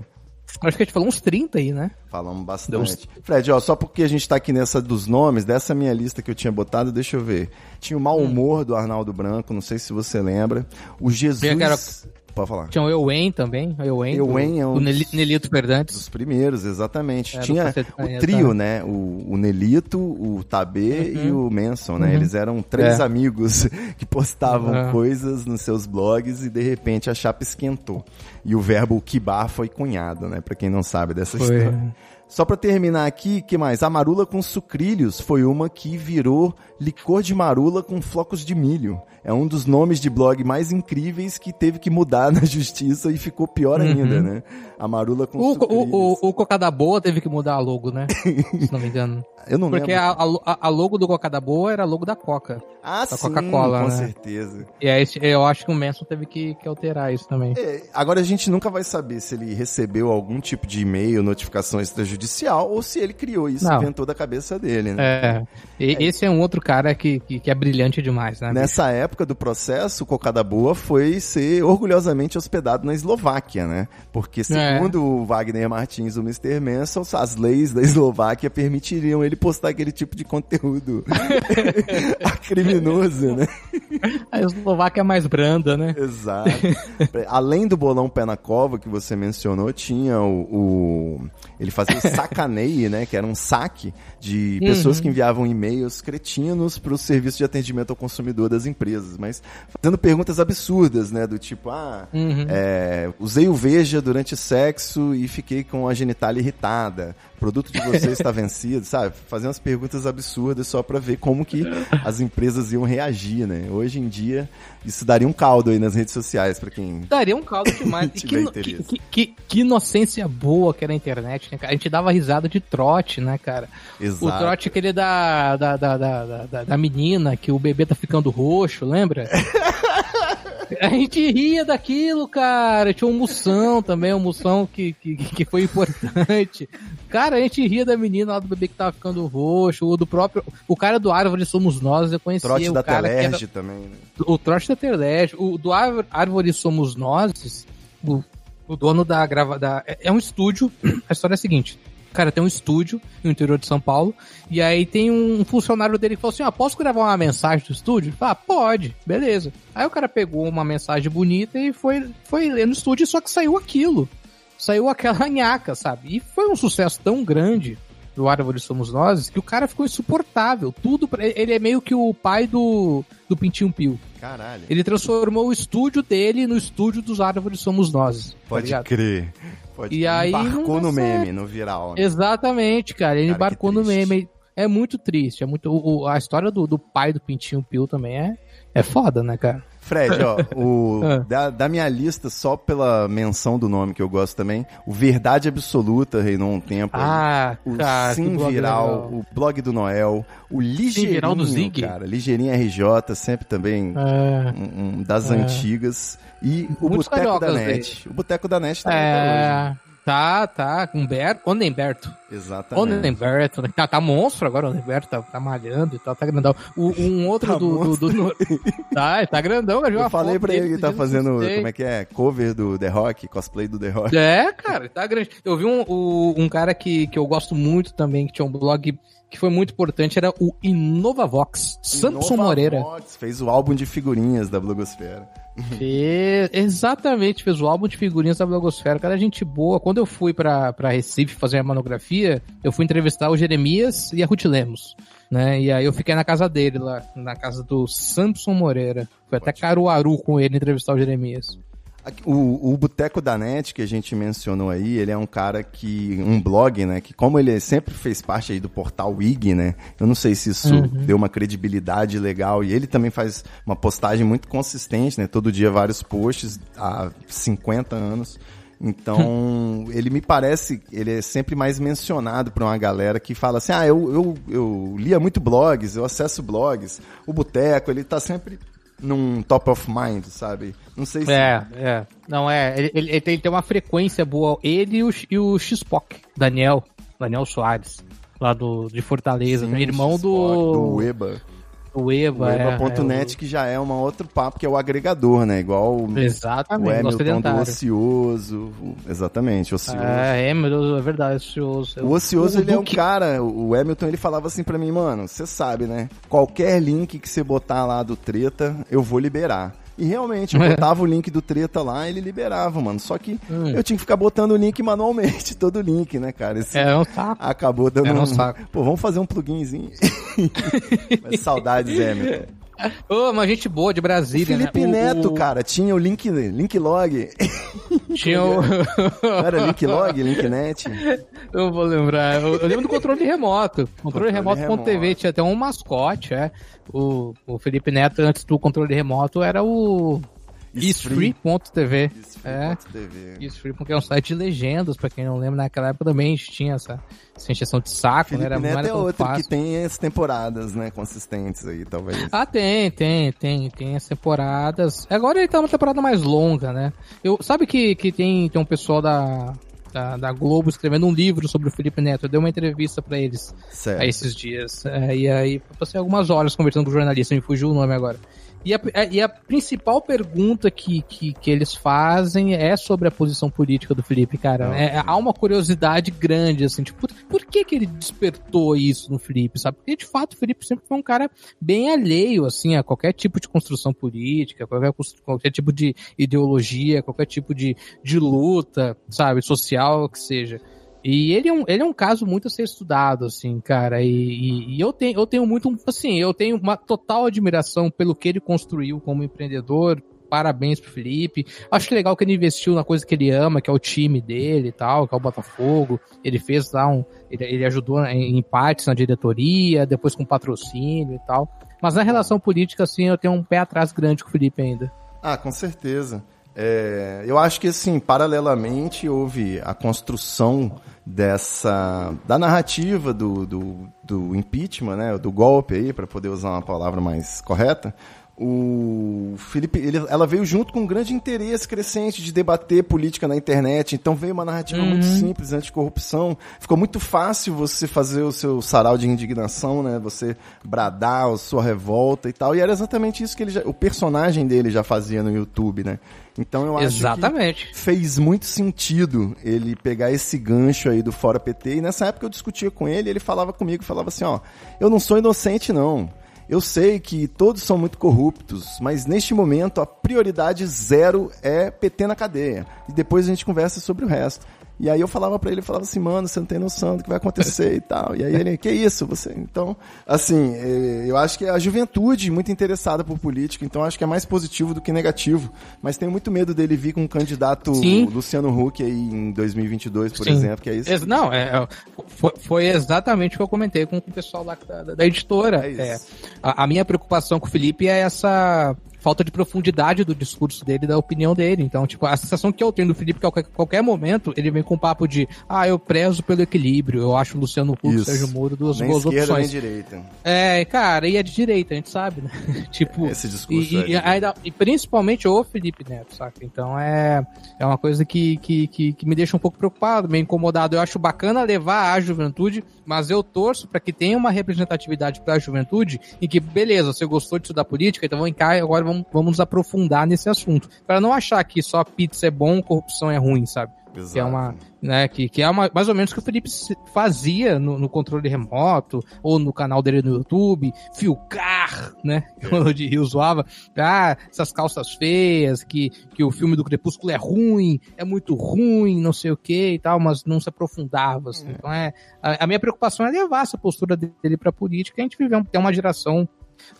Acho que a gente falou uns 30 aí, né? Falamos Deu uns- bastante. Fred, ó, só porque a gente tá aqui nessa dos nomes, dessa minha lista que eu tinha botado, deixa eu ver. Tinha o mau Hum. humor do Arnaldo Branco, não sei se você lembra. O Jesus. Quero- Pode falar. Tinha o Ewen também, o Ewen, Ewen é um Neli- Nelito Fernandes. Dos primeiros, exatamente. É, Tinha o trio, né? né? O, o Nelito, o Tabê Uhum. e o Manson, né? Eles eram três É. amigos que postavam É. coisas nos seus blogs e de repente a chapa esquentou. E o verbo kibar foi cunhado, né? Pra quem não sabe dessa Foi. história. Só pra terminar aqui, que mais? A marula com sucrilhos foi uma que virou licor de marula com flocos de milho. É um dos nomes de blog mais incríveis que teve que mudar na justiça e ficou pior ainda, né? A marula com Uhum. O, o, o, o Cocada Boa teve que mudar a logo, né? Se não me engano. Eu não Porque lembro. a, a, a logo do Cocada Boa era a logo da Coca. Ah, da sim, Coca-Cola, com né? certeza. E aí eu acho que o Manson teve que, que alterar isso também. É, agora a gente nunca vai saber se ele recebeu algum tipo de e-mail, notificação extrajudicial, ou se ele criou isso, Não. inventou da cabeça dele, né? É. E, Esse é um outro cara que, que, que é brilhante demais, né? bicho? Nessa época época do processo, o Cocada Boa foi ser orgulhosamente hospedado na Eslováquia, né? Porque segundo o Wagner Martins, o Mr. Manson, as leis da Eslováquia permitiriam ele postar aquele tipo de conteúdo criminoso, né? A Eslováquia é mais branda, né? Exato. Além do bolão pé na cova que você mencionou, tinha o, o ele fazia o sacaneie, né? Que era um saque de pessoas que enviavam e-mails cretinos para o serviço de atendimento ao consumidor das empresas, mas fazendo perguntas absurdas, né? Do tipo, ah, é, usei o Veja durante sexo e fiquei com a genitália irritada. O produto de vocês está vencido, sabe? Fazendo umas perguntas absurdas só para ver como que as empresas iam reagir, né? Hoje em dia, isso daria um caldo aí nas redes sociais para quem Daria um caldo demais. E Tiver que, interesse. que, que, que inocência boa que era a internet, né, cara? A gente dava risada de trote, né, cara? Exato. O trote aquele da, da, da, da, da, da menina, que o bebê tá ficando roxo, lembra? A gente ria daquilo, cara. Tinha um moção também, um moção que, que, que foi importante. Cara, a gente ria da menina lá do bebê que tava ficando roxo, o do próprio. O cara do Árvore Somos Nós, eu conhecia Trote o da cara que era- Telerge também, né? o trote da Telege, o do Árvore, Somos Nós, o, o dono da grava da é, é um estúdio. A história é a seguinte. Cara, tem um estúdio no interior de São Paulo, e aí tem um funcionário dele que falou assim: Ah, posso gravar uma mensagem do estúdio? Ele falou, ah, pode, beleza. Aí o cara pegou uma mensagem bonita e foi, foi ler no estúdio, só que saiu aquilo. Saiu aquela nhaca, sabe? E foi um sucesso tão grande do Árvore Somos Nós que o cara ficou insuportável. Tudo pra... Ele é meio que o pai do, do Pintinho Pio. Caralho. Ele transformou o estúdio dele no estúdio dos Árvores Somos Nós. tá Pode ligado? crer. Pode E aí Embarcou no meme, no viral. né? Exatamente, cara. Ele Cara, embarcou no meme. É muito triste. É muito... o- a história do, do pai do Pintinho Pio também é, é foda, né, cara? Fred, ó, o, Ah. da, da minha lista, só pela menção do nome que eu gosto também, o Verdade Absoluta reinou um tempo. aí. Ah, o cara. Sim Viral, o blog do Noel, o Ligeirinho, Viral do Zig? cara, Ligeirinho RJ, sempre também É. um, um das É. antigas, e o Boteco da Net. O Boteco da Net tá aí É. Tá, tá. Humberto. Onemberto. Exatamente. Onemberto, né? Tá, tá monstro agora, o Onemberto tá, tá malhando e tal, tá grandão. O, um outro Tá do, do, do- Tá, tá grandão, eu, Eu falei pra ele que tá fazendo, como é que é, cover do The Rock, cosplay do The Rock. É, cara, tá grande. Eu vi um, um cara que, que eu gosto muito também, que tinha um blog que foi muito importante, era o Inovavox, Samson Nova Moreira. Vox, fez o álbum de figurinhas da Blogosfera. Fez, exatamente, fez o álbum de figurinhas da Blogosfera. Cara, gente boa. Quando eu fui pra, pra Recife fazer a monografia, eu fui entrevistar o Jeremias e a Ruth Lemos. Né? E aí eu fiquei na casa dele lá, na casa do Samson Moreira. Foi até Caruaru com ele entrevistar o Jeremias. O, o Boteco da Net, que a gente mencionou aí, ele é um cara que. um blog, né? Que como ele sempre fez parte aí do portal Wig, né? Eu não sei se isso deu uma credibilidade legal. E ele também faz uma postagem muito consistente, né? Todo dia vários posts há 50 anos. Então, ele me parece, ele é sempre mais mencionado por uma galera que fala assim: ah, eu, eu, eu lia muito blogs, eu acesso blogs, o Boteco, ele tá sempre num top of mind, sabe? Não sei se. É, é. Não, é. Ele, ele- ele tem, tem uma frequência boa. Ele e o, e o Xpoc, Daniel. Daniel Soares. Lá do, de Fortaleza. Sim, irmão do. do Eba. Do Eva. O é, Eba.net, que já é um outro papo, que é o agregador, né? Igual o, é, o Exatamente, no Hamilton do. Ocioso. o- Exatamente, Ocioso. É, é, meu Deus, é verdade, ocioso. O Ocioso, ele é um cara, o Hamilton, ele falava assim pra mim, mano, você sabe, né? Qualquer link que você botar lá do Treta, eu vou liberar. E realmente, eu botava o link do Treta lá, ele liberava, mano. Só que Hum. eu tinha que ficar botando o link manualmente, todo o link, né, cara? Esse É um saco. acabou dando Era um um... saco. Pô, vamos fazer um pluginzinho. Mas saudades, Hamilton. Ô, uma gente boa de O Brasília, Felipe né? O- Neto, o- cara, tinha o link, link log. Tinha o... Não era link log, linknet? Eu vou lembrar. Eu, eu lembro do controle remoto. Controle, Controle remoto.tv remoto. tinha até um mascote, é. O, o Felipe Neto, antes do controle remoto, era o isfree.tv. É. Isfree, porque é um site de legendas, pra quem não lembra, naquela época também a gente tinha essa, essa de saco, né? Felipe Era, não Neto era é outro fácil. que tem as temporadas, né, consistentes aí, talvez. Ah, tem, tem, tem, tem as temporadas. Agora ele tá uma temporada mais longa, né? Eu, sabe que, que tem, tem um pessoal da, da, da Globo escrevendo um livro sobre o Felipe Neto. Eu dei uma entrevista pra eles Certo. a esses dias. É, e aí, passei algumas horas conversando com o jornalista, me fugiu o nome agora. E a, é, e a principal pergunta que, que, que, eles fazem é sobre a posição política do Felipe, cara. É, há uma curiosidade grande, assim, tipo, por, por que que ele despertou isso no Felipe, sabe? Porque, de fato, o Felipe sempre foi um cara bem alheio, assim, a qualquer tipo de construção política, qualquer, qualquer tipo de ideologia, qualquer tipo de, de luta, sabe, social que seja. E ele é um, ele é um caso muito a ser estudado, assim, cara. E, e, e, eu, tenho, eu tenho muito, assim, eu tenho uma total admiração pelo que ele construiu como empreendedor. Parabéns pro Felipe. Acho legal que ele investiu na coisa que ele ama, que é o time dele e tal, que é o Botafogo. Ele fez lá um. Ele, ele ajudou em, em partes na diretoria, depois com patrocínio e tal. Mas na relação política, assim, eu tenho um pé atrás grande com o Felipe ainda. Ah, com certeza. É, eu acho que, assim, paralelamente houve a construção dessa da narrativa do, do, do impeachment, né, do golpe aí, para poder usar uma palavra mais correta, o Felipe, ele, ela veio junto com um grande interesse crescente de debater política na internet. Então veio uma narrativa uhum. muito simples, anticorrupção. Ficou muito fácil você fazer o seu sarau de indignação, né? Você bradar a sua revolta e tal. E era exatamente isso que ele já, o personagem dele já fazia no YouTube, né? Então eu acho Exatamente. que fez muito sentido ele pegar esse gancho aí do Fora PT. E nessa época eu discutia com ele, ele falava comigo, falava assim, ó, eu não sou inocente não. Eu sei que todos são muito corruptos, mas neste momento a prioridade zero é PT na cadeia. E depois a gente conversa sobre o resto. E aí eu falava para ele, eu falava assim, mano, você não tem noção do que vai acontecer e tal. E aí ele, que isso, você? Então, assim, é, eu acho que a juventude muito interessada por política, então acho que é mais positivo do que negativo. Mas tenho muito medo dele vir com um candidato Sim. Luciano Huck aí em 2022, por Sim. exemplo, que é isso. Não, é, é, foi, foi, exatamente o que eu comentei com o pessoal lá da, da, da editora. É, é a, a minha preocupação com o Felipe é essa falta de profundidade do discurso dele, da opinião dele. Então, tipo, a sensação que eu tenho do Felipe é que a qualquer, qualquer momento ele vem com um papo de ah, eu prezo pelo equilíbrio, eu acho o Luciano Huck Sérgio Moro duas nem boas esquerda, opções. Nem direita. É, cara, e é de direita, a gente sabe, né? tipo, esse discurso. E, é e, e, principalmente o Felipe Neto, saca? Então é, é uma coisa que, que, que, que me deixa um pouco preocupado, meio incomodado. Eu acho bacana levar a juventude, mas eu torço para que tenha uma representatividade para a juventude e que, beleza, você gostou de estudar política, então vamos cá, agora vamos, vamos nos aprofundar nesse assunto. para não achar que só pizza é bom, corrupção é ruim, sabe? Exato. Que é uma, né, que, que é uma, mais ou menos o que o Felipe fazia no, no, controle remoto, ou no canal dele no YouTube, Filcar, né, é. quando o de Rio zoava, ah, essas calças feias, que, que o filme do Crepúsculo é ruim, é muito ruim, não sei o que e tal, mas não se aprofundava, assim. É. Então é, a, a, minha preocupação é levar essa postura dele pra política, a gente vive, tem uma geração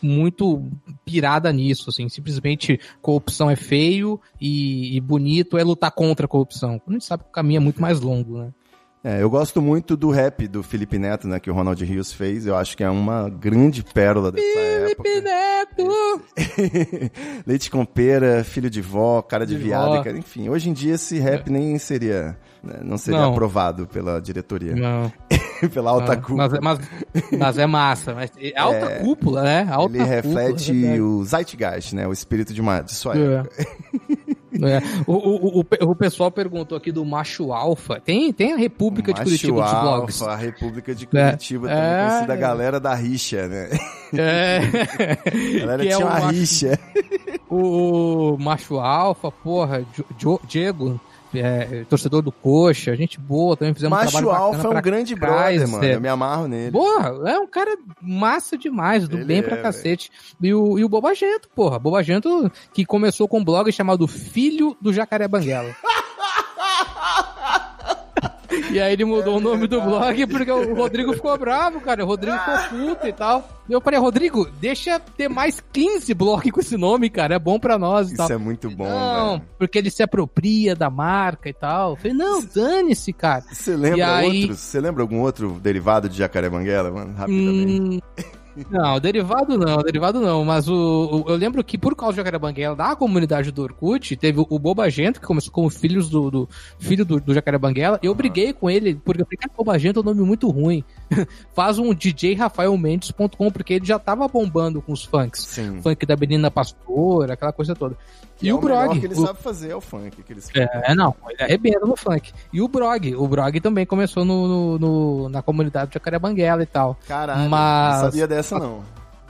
muito pirada nisso, assim, simplesmente corrupção é feio e, e bonito é lutar contra a corrupção. A gente sabe que o caminho é muito mais longo, né? É, eu gosto muito do rap do Felipe Neto, né, que o Ronald Rios fez. Eu acho que é uma grande pérola dessa Felipe época. Neto! Leite com pera, filho de vó, cara de, de viado, enfim. Hoje em dia esse rap é. nem seria, não seria não. aprovado pela diretoria. Não. pela alta cúpula. Mas, mas, mas, é massa. Mas, é alta é, cúpula, né? Alta ele reflete cúpula, é o zeitgeist, né? O espírito de, uma, de sua é. época. É. O, o, o, o, pessoal perguntou aqui do Macho Alfa. Tem, tem a República de Curitiba Alpha, dos blogs. a República de Curitiba, é. também é. conhecida a galera da rixa, né? É. A galera que é tinha é uma macho, rixa. O, Macho Alfa, porra, Diego é, torcedor do Coxa, gente boa, também fizemos Macho um trabalho Alfa é um grande brother, mano. Eu me amarro nele. Porra, é um cara massa demais, do Ele bem é, pra cacete. E o, e o Bobagento, porra. Bobagento que começou com um blog chamado Filho do Jacaré Banguela. E aí ele mudou é o nome do blog porque o Rodrigo ficou bravo, cara. O Rodrigo ficou puto e tal. Eu falei, Rodrigo, deixa ter mais 15 blogs com esse nome, cara. É bom pra nós e Isso tal. é muito bom, Não, velho. porque ele se apropria da marca e tal. Eu falei, não, dane-se, cara. Você lembra aí... outros? Você lembra algum outro derivado de Jacaré Banguela, mano? Rapidamente. Hum... Não, derivado não, derivado não. Mas o, o eu lembro que por causa do Jacarebanguela, da comunidade do Orkut, teve o, o Bobagento, que começou como filhos do, do filho do, do Jacarebanguela. Eu briguei com ele, porque eu falei, cara, Bobagento é um nome muito ruim. Faz um djrafaelmendes.com, porque ele já tava bombando com os funks. Sim. Funk da menina pastora, aquela coisa toda. E, e é o, o Brog. que ele o... sabe fazer é o funk. Que eles... É, não, ele arrebenta no funk. E o Brog. O Brog também começou no, no, no na comunidade de Jacarebanguela e tal. Caralho, Mas... não sabia dessa não.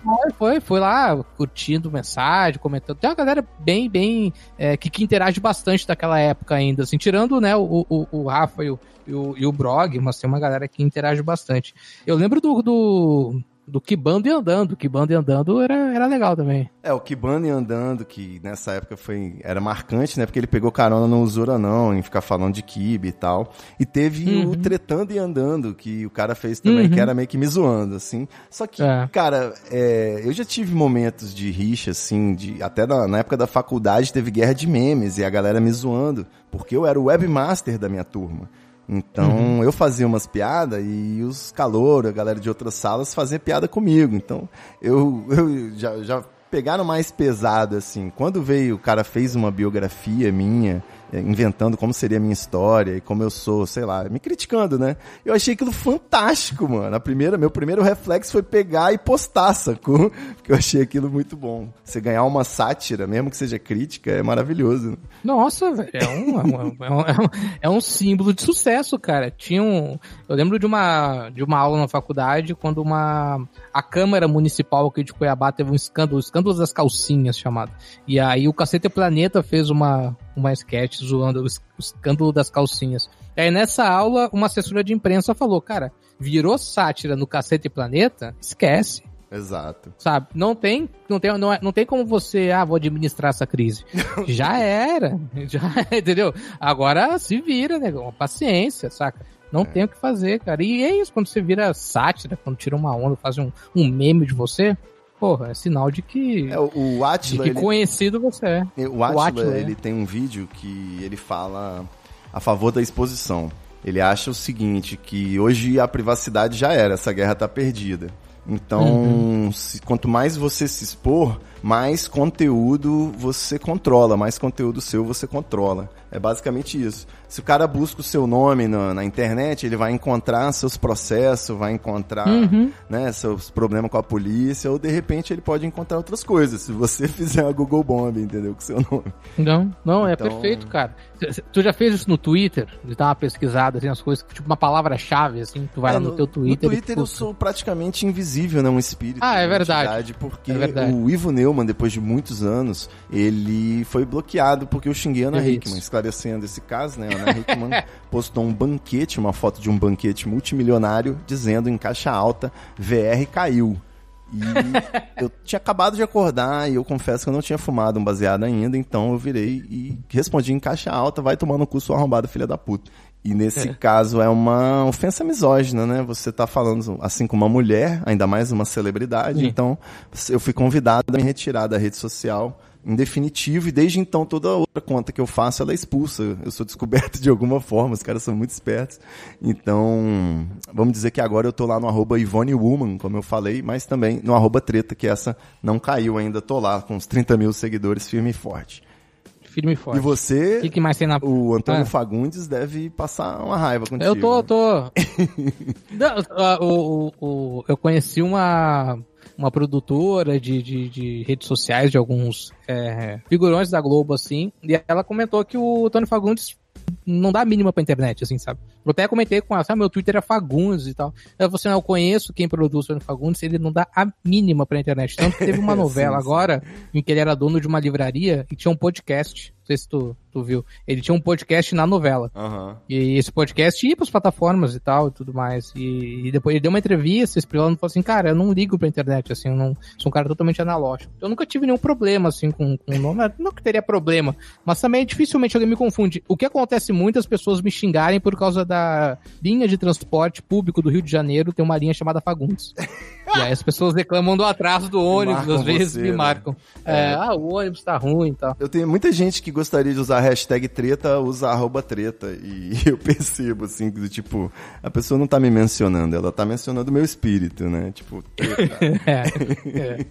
Foi, foi, foi lá curtindo mensagem, comentando. Tem uma galera bem, bem. É, que, que interage bastante daquela época ainda, assim, tirando, né, o, o, o Rafa e o, e o, e o Brog, mas tem uma galera que interage bastante. Eu lembro do, do do Kibando e Andando. Kibando e Andando era, era legal também. É, o Kibando e Andando, que nessa época foi era marcante, né? Porque ele pegou carona no Usura não, em ficar falando de Kibe e tal. E teve uhum. o Tretando e Andando, que o cara fez também, uhum. que era meio que me zoando, assim. Só que, é. cara, é, eu já tive momentos de rixa, assim, de, até na, na época da faculdade teve guerra de memes e a galera me zoando, porque eu era o webmaster da minha turma. Então uhum. eu fazia umas piadas e os calouros, a galera de outras salas fazia piada comigo. Então eu, eu já, já pegaram mais pesado assim. Quando veio o cara fez uma biografia minha inventando como seria a minha história e como eu sou, sei lá, me criticando, né? Eu achei aquilo fantástico, mano. A primeira, meu primeiro reflexo foi pegar e postar, sacou? Porque eu achei aquilo muito bom. Você ganhar uma sátira, mesmo que seja crítica, é maravilhoso. Né? Nossa, velho, é um, é, um, é, um, é um símbolo de sucesso, cara. Tinha um, eu lembro de uma, de uma aula na faculdade quando uma a Câmara Municipal aqui de Cuiabá teve um escândalo, o escândalo das calcinhas chamado. E aí o Cacete Planeta fez uma, uma sketch zoando o escândalo das calcinhas. E aí nessa aula, uma assessora de imprensa falou, cara, virou sátira no Cacete Planeta? Esquece. Exato. Sabe? Não tem, não tem, não, é, não tem como você, ah, vou administrar essa crise. já era. Já, entendeu? Agora se vira, né? Paciência, saca? Não é. tem o que fazer, cara. E é isso, quando você vira sátira, quando tira uma onda, faz um, um meme de você, porra, é sinal de que. É, o Atila. Que conhecido você é. O Atila, o Atila ele é. tem um vídeo que ele fala a favor da exposição. Ele acha o seguinte, que hoje a privacidade já era, essa guerra tá perdida. Então, uhum. se, quanto mais você se expor, mais conteúdo você controla, mais conteúdo seu você controla. É basicamente isso. Se o cara busca o seu nome na, na internet, ele vai encontrar seus processos, vai encontrar uhum. né, seus problemas com a polícia, ou de repente ele pode encontrar outras coisas, se você fizer a Google Bomb, entendeu? Com seu nome. Não, não, é então... perfeito, cara. Tu já fez isso no Twitter? De dar uma pesquisada, assim, as coisas, tipo uma palavra-chave, assim, tu vai é, lá no, no teu Twitter. No Twitter eu sou praticamente invisível, né? Um espírito. Ah, é verdade. Porque é verdade. o Ivo Neumann, depois de muitos anos, ele foi bloqueado porque eu xinguei a Ana é Hickman, esclarecendo esse caso, né? A Ana Hickman postou um banquete, uma foto de um banquete multimilionário, dizendo em caixa alta, VR caiu. E eu tinha acabado de acordar e eu confesso que eu não tinha fumado um baseado ainda, então eu virei e respondi em caixa alta, vai tomar no cu sua arrombada filha da puta. E nesse é. caso é uma ofensa misógina, né? Você tá falando assim com uma mulher, ainda mais uma celebridade, Sim. então eu fui convidado a me retirar da rede social em definitivo, e desde então toda outra conta que eu faço ela é expulsa. Eu sou descoberto de alguma forma, os caras são muito espertos. Então, vamos dizer que agora eu tô lá no arroba Ivone Woman, como eu falei, mas também no arroba treta, que essa não caiu ainda, tô lá com uns 30 mil seguidores firme e forte. Firme e forte. E você, que, que mais tem na... o Antônio ah. Fagundes deve passar uma raiva contigo. Eu tô, tô. não, o, o, o, eu conheci uma uma produtora de, de, de redes sociais de alguns é, figurões da Globo, assim, e ela comentou que o Tony Fagundes não dá mínima pra internet, assim, sabe? Eu até comentei com ela, sabe, meu Twitter é Fagundes e tal. Eu falei assim, eu conheço quem produz o Fagundes, ele não dá a mínima pra internet. Tanto que teve uma novela sim, sim. agora, em que ele era dono de uma livraria e tinha um podcast. Não sei se tu, tu viu. Ele tinha um podcast na novela. Uhum. E esse podcast ia pras plataformas e tal e tudo mais. E, e depois ele deu uma entrevista explicando e falou assim, cara, eu não ligo pra internet, assim, eu não sou um cara totalmente analógico. Eu nunca tive nenhum problema, assim, com, com o nome. Não que teria problema, mas também dificilmente alguém me confunde. O que acontece muito as pessoas me xingarem por causa da linha de transporte público do Rio de Janeiro, tem uma linha chamada Fagundes. e aí as pessoas reclamam do atraso do ônibus, às vezes você, me né? marcam. É. É, ah, o ônibus tá ruim e tal. Eu tenho muita gente que gostaria de usar a hashtag treta, usa arroba treta. E eu percebo, assim, que tipo, a pessoa não tá me mencionando, ela tá mencionando o meu espírito, né? Tipo, treta. é,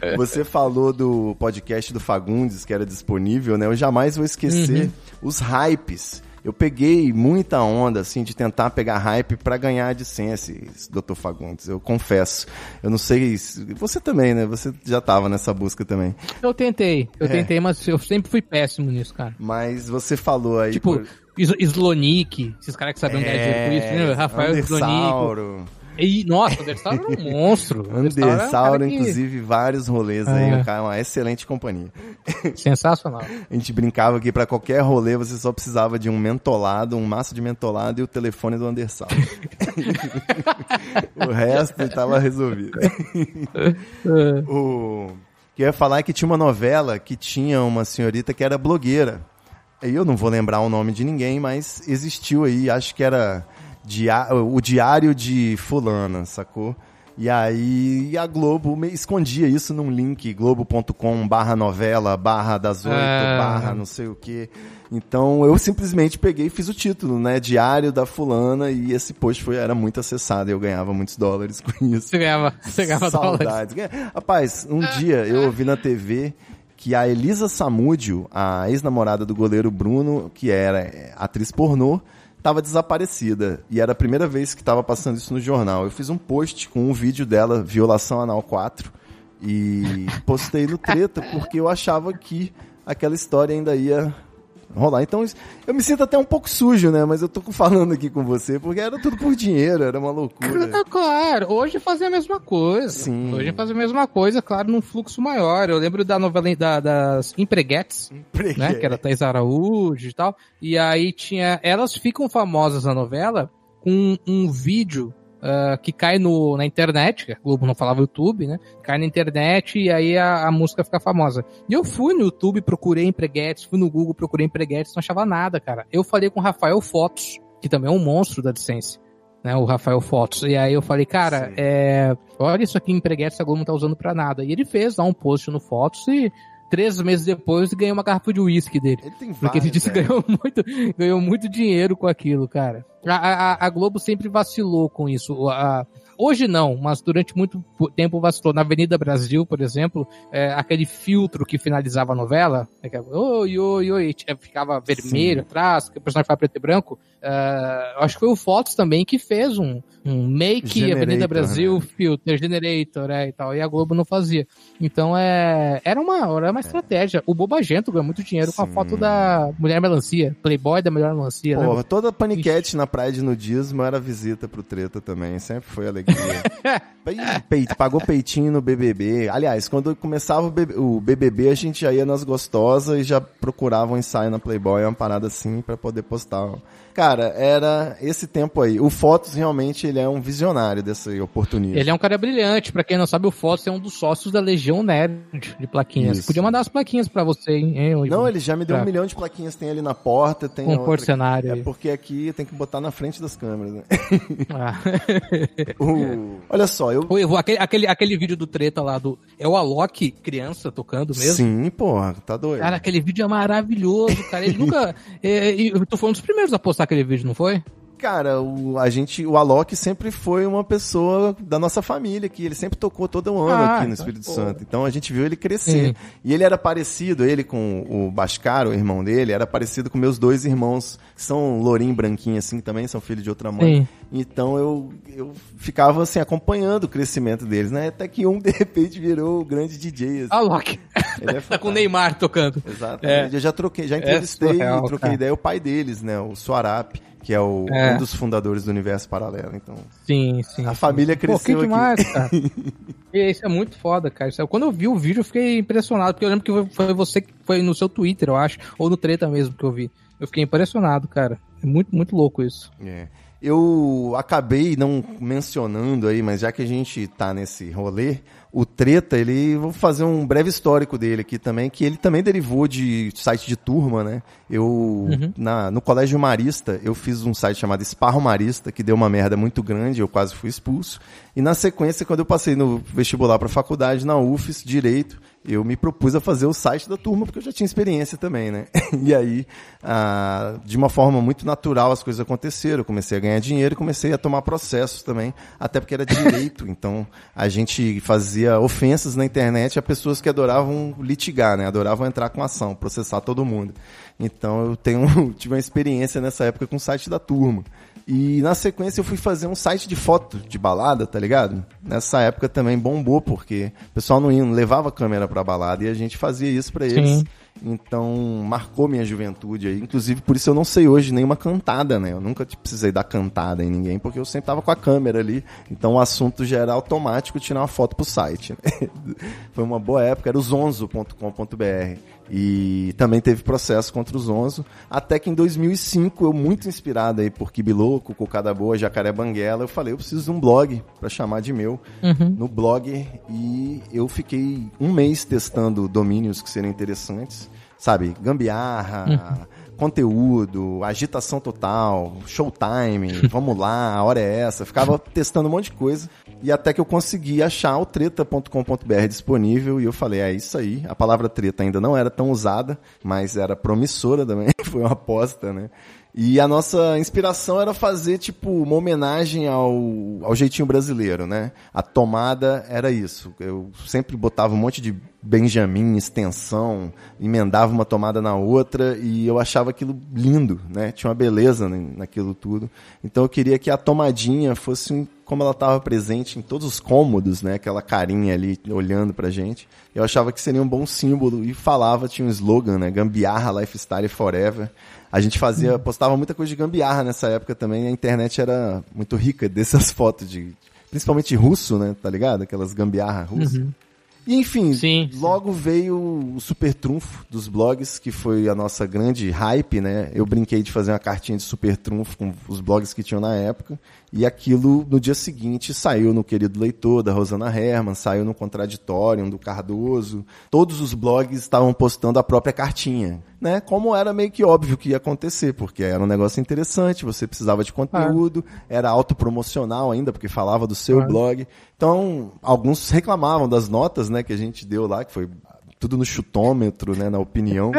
é. Você falou do podcast do Fagundes, que era disponível, né? Eu jamais vou esquecer uhum. os hypes eu peguei muita onda, assim, de tentar pegar hype para ganhar a AdSense, Dr. Fagundes, eu confesso. Eu não sei, você também, né? Você já tava nessa busca também. Eu tentei, eu é. tentei, mas eu sempre fui péssimo nisso, cara. Mas você falou aí... Tipo, por... Slonic, esses caras que sabiam é, ganhar dinheiro com isso, né? Rafael Slonic. E, nossa, o Andersauro era um monstro. O Andersauro era um cara que- inclusive, vários rolês aí, É. um cara, uma excelente companhia. Sensacional. A gente brincava que pra qualquer rolê você só precisava de um mentolado, um maço de mentolado e o telefone do Andersauro. o resto estava resolvido. o que eu ia falar é que tinha uma novela que tinha uma senhorita que era blogueira. Eu não vou lembrar o nome de ninguém, mas existiu aí, acho que era dia- o Diário de Fulana, sacou? E aí a Globo me- escondia isso num link, globo.com barra novela, barra das oito, Ah. barra não sei o que. Então eu simplesmente peguei e fiz o título, né? Diário da fulana, e esse post foi, era muito acessado, e eu ganhava muitos dólares com isso. Você ganhava, você ganhava dólares. Saudades. Ganha- Rapaz, um dia eu ouvi na TV que a Elisa Samúdio, a ex-namorada do goleiro Bruno, que era é, atriz pornô, estava desaparecida. E era a primeira vez que estava passando isso no jornal. Eu fiz um post com um vídeo dela, Violação Anal 4, e postei no Treta, porque eu achava que aquela história ainda ia rolar. Então, eu me sinto até um pouco sujo, né? Mas eu tô falando aqui com você, porque era tudo por dinheiro, era uma loucura. Claro, hoje fazem a mesma coisa. Sim. Hoje fazem a mesma coisa, claro, num fluxo maior. Eu lembro da novela da- das Empreguetes, né? Que era Thais Araújo e tal. E aí tinha. Elas ficam famosas na novela com um vídeo ah, que cai no, na internet, que a Globo não falava YouTube, né? Cai na internet e aí a, a música fica famosa. E eu fui no YouTube, procurei empreguetes, fui no Google, procurei empreguetes, não achava nada, cara. Eu falei com o Rafael Fotos, que também é um monstro da licença. Né, o Rafael Fotos. E aí eu falei, cara, é, olha isso aqui, empreguetes, a Globo não tá usando pra nada. E ele fez lá um post no Fotos e três meses depois ganhei uma garrafa de uísque dele. Ele tem Porque ele disse que velho. ganhou muito, ganhou muito dinheiro com aquilo, cara. A, a- a Globo sempre vacilou com isso. A- hoje não, mas durante muito tempo vacilou. Na Avenida Brasil, por exemplo, é, aquele filtro que finalizava a novela, né, que era, oi, oi, oi, ficava vermelho atrás, que o personagem ficava preto e branco. é, acho que foi o Fotos também que fez um, um make Generator, Avenida Brasil, né? filter, generator, é, e tal. E a Globo não fazia. Então é, era uma, era uma estratégia. O Bobagento ganhou muito dinheiro com a Sim. foto da Mulher Melancia, Playboy da Mulher Melancia, né? Porra, toda paniquete na praia de nudismo era visita pro treta também. Sempre foi Peito, pagou peitinho no BBB. Aliás, quando começava o BB o BBB, a gente já ia nas gostosas e já procurava um ensaio na Playboy, uma parada assim, pra poder postar. Cara, era esse tempo aí. O Fotos realmente ele é um visionário desse oportunismo. Ele é um cara brilhante. Pra quem não sabe, o Fotos é um dos sócios da Legião Nerd de plaquinhas. Isso. Podia mandar as plaquinhas pra você, hein? hein, Não, ele já me deu Tá. um milhão de plaquinhas, tem ali na porta, tem Com outra- porcenário É porque aqui tem que botar na frente das câmeras, né? Ah. O- Olha só, eu aquele, aquele, aquele vídeo do treta lá do. É o Alok criança tocando mesmo? Sim, porra, tá doido. Cara, aquele vídeo é maravilhoso, cara. Ele nunca. É, e tu foi um dos primeiros a postar aquele vídeo, não foi? Cara, o, a gente, o Alok sempre foi uma pessoa da nossa família aqui. Ele sempre tocou todo ano Ah, aqui no então, Espírito pô. Santo. Então a gente viu ele crescer. Sim. E ele era parecido, ele com o Bascar, o irmão dele, era parecido com meus dois irmãos, que são lourinho e branquinho, assim, que também são filhos de outra mãe. Sim. Então eu, eu ficava assim, acompanhando o crescimento deles, né? Até que um, de repente, virou o grande DJ. assim. Alok. Ele é tá com o Neymar tocando. Exatamente. Eu já troquei, já entrevistei surreal, e troquei cara. ideia o pai deles, né? O Suarap, que é, o, É. um dos fundadores do Universo Paralelo. Então, Sim, sim. a sim. família Pô, que cresceu aqui. demais, cara. E Isso é muito foda, cara. Isso é- Quando eu vi o vídeo, eu fiquei impressionado, porque eu lembro que foi- foi você que foi no seu Twitter, eu acho, ou no Treta mesmo que eu vi. Eu fiquei impressionado, cara. É muito, muito louco isso. É. Eu acabei não mencionando aí, mas já que a gente tá nesse rolê, o Treta, ele vou fazer um breve histórico dele aqui também, que ele também derivou de site de turma, né? Eu na, no Colégio Marista, eu fiz um site chamado Esparro Marista, que deu uma merda muito grande, eu quase fui expulso. E na sequência, quando eu passei no vestibular para faculdade na UFES, direito, eu me propus a fazer o site da turma, porque eu já tinha experiência também, né? E aí, ah, de uma forma muito natural, as coisas aconteceram. Eu comecei a ganhar dinheiro comecei a tomar processos também, até porque era direito. Então, a gente fazia ofensas na internet a pessoas que adoravam litigar, né? Adoravam entrar com ação, processar todo mundo. Então, eu tenho, tive uma experiência nessa época com o site da turma. E na sequência eu fui fazer um site de foto de balada, tá ligado? Nessa época também bombou, porque o pessoal não, ia, não levava câmera pra balada e a gente fazia isso pra eles. Sim. Então, marcou minha juventude aí. Inclusive, por isso eu não sei hoje nenhuma cantada, né? Eu nunca precisei dar cantada em ninguém, porque eu sempre tava com a câmera ali. Então, o assunto já era automático tirar uma foto pro site. Né? Foi uma boa época, era o zonzo.com.br. E também teve processo contra o Zonzo. Até que em 2005, eu muito inspirado aí por Kibiloco, Cocada Boa, Jacaré Banguela, eu falei, eu preciso de um blog para chamar de meu. Uhum. No blog. E eu fiquei um mês testando domínios que seriam interessantes. Sabe, gambiarra, uhum. Conteúdo, agitação total, showtime, vamos lá, a hora é essa. Ficava testando um monte de coisa. E até que eu consegui achar o treta.com.br disponível e eu falei, é isso aí. A palavra treta ainda não era tão usada, mas era promissora também, foi uma aposta, né? E a nossa inspiração era fazer, tipo, uma homenagem ao, ao jeitinho brasileiro, né? A tomada era isso. Eu sempre botava um monte de Benjamin, extensão, emendava uma tomada na outra e eu achava aquilo lindo, né? Tinha uma beleza naquilo tudo. Então eu queria que a tomadinha fosse como ela estava presente em todos os cômodos, né? Aquela carinha ali olhando pra gente. Eu achava que seria um bom símbolo e falava, tinha um slogan, né? Gambiarra Lifestyle Forever. A gente fazia, postava muita coisa de gambiarra nessa época também. A internet era muito rica dessas fotos de, principalmente russo, né? Tá ligado? Aquelas gambiarra russas. Uhum. E enfim, sim, logo sim. veio o super trunfo dos blogs, que foi a nossa grande hype, né? Eu brinquei de fazer uma cartinha de super trunfo com os blogs que tinham na época. E aquilo, no dia seguinte, saiu no Querido Leitor, da Rosana Herman, saiu no Contraditório, do Cardoso. Todos os blogs estavam postando a própria cartinha, né? Como era meio que óbvio que ia acontecer, porque era um negócio interessante, você precisava de conteúdo, ah. era autopromocional ainda, porque falava do seu ah. blog. Então, alguns reclamavam das notas, né, que a gente deu lá, que foi tudo no chutômetro, né, na opinião.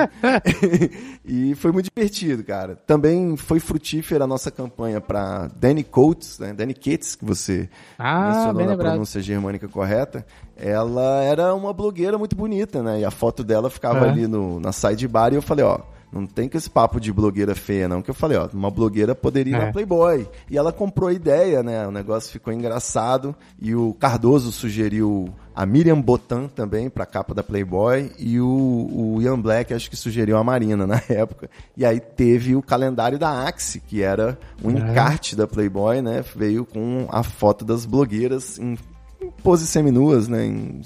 e foi muito divertido, cara. Também foi frutífera a nossa campanha para Danny Coates, né, Danny Cates, que você ah, mencionou na lembrado. pronúncia germânica correta. Ela era uma blogueira muito bonita, né, e a foto dela ficava é. ali no, na sidebar e eu falei, ó, não tem que esse papo de blogueira feia, não. Que eu falei, ó, uma blogueira poderia ir é. na Playboy. E ela comprou a ideia, né? O negócio ficou engraçado. E o Cardoso sugeriu a Miriam Botan também para capa da Playboy. E o, o Ian Black acho que sugeriu a Marina na época. E aí teve o calendário da Axe, que era um é. encarte da Playboy, né? Veio com a foto das blogueiras em poses seminuas, né? Em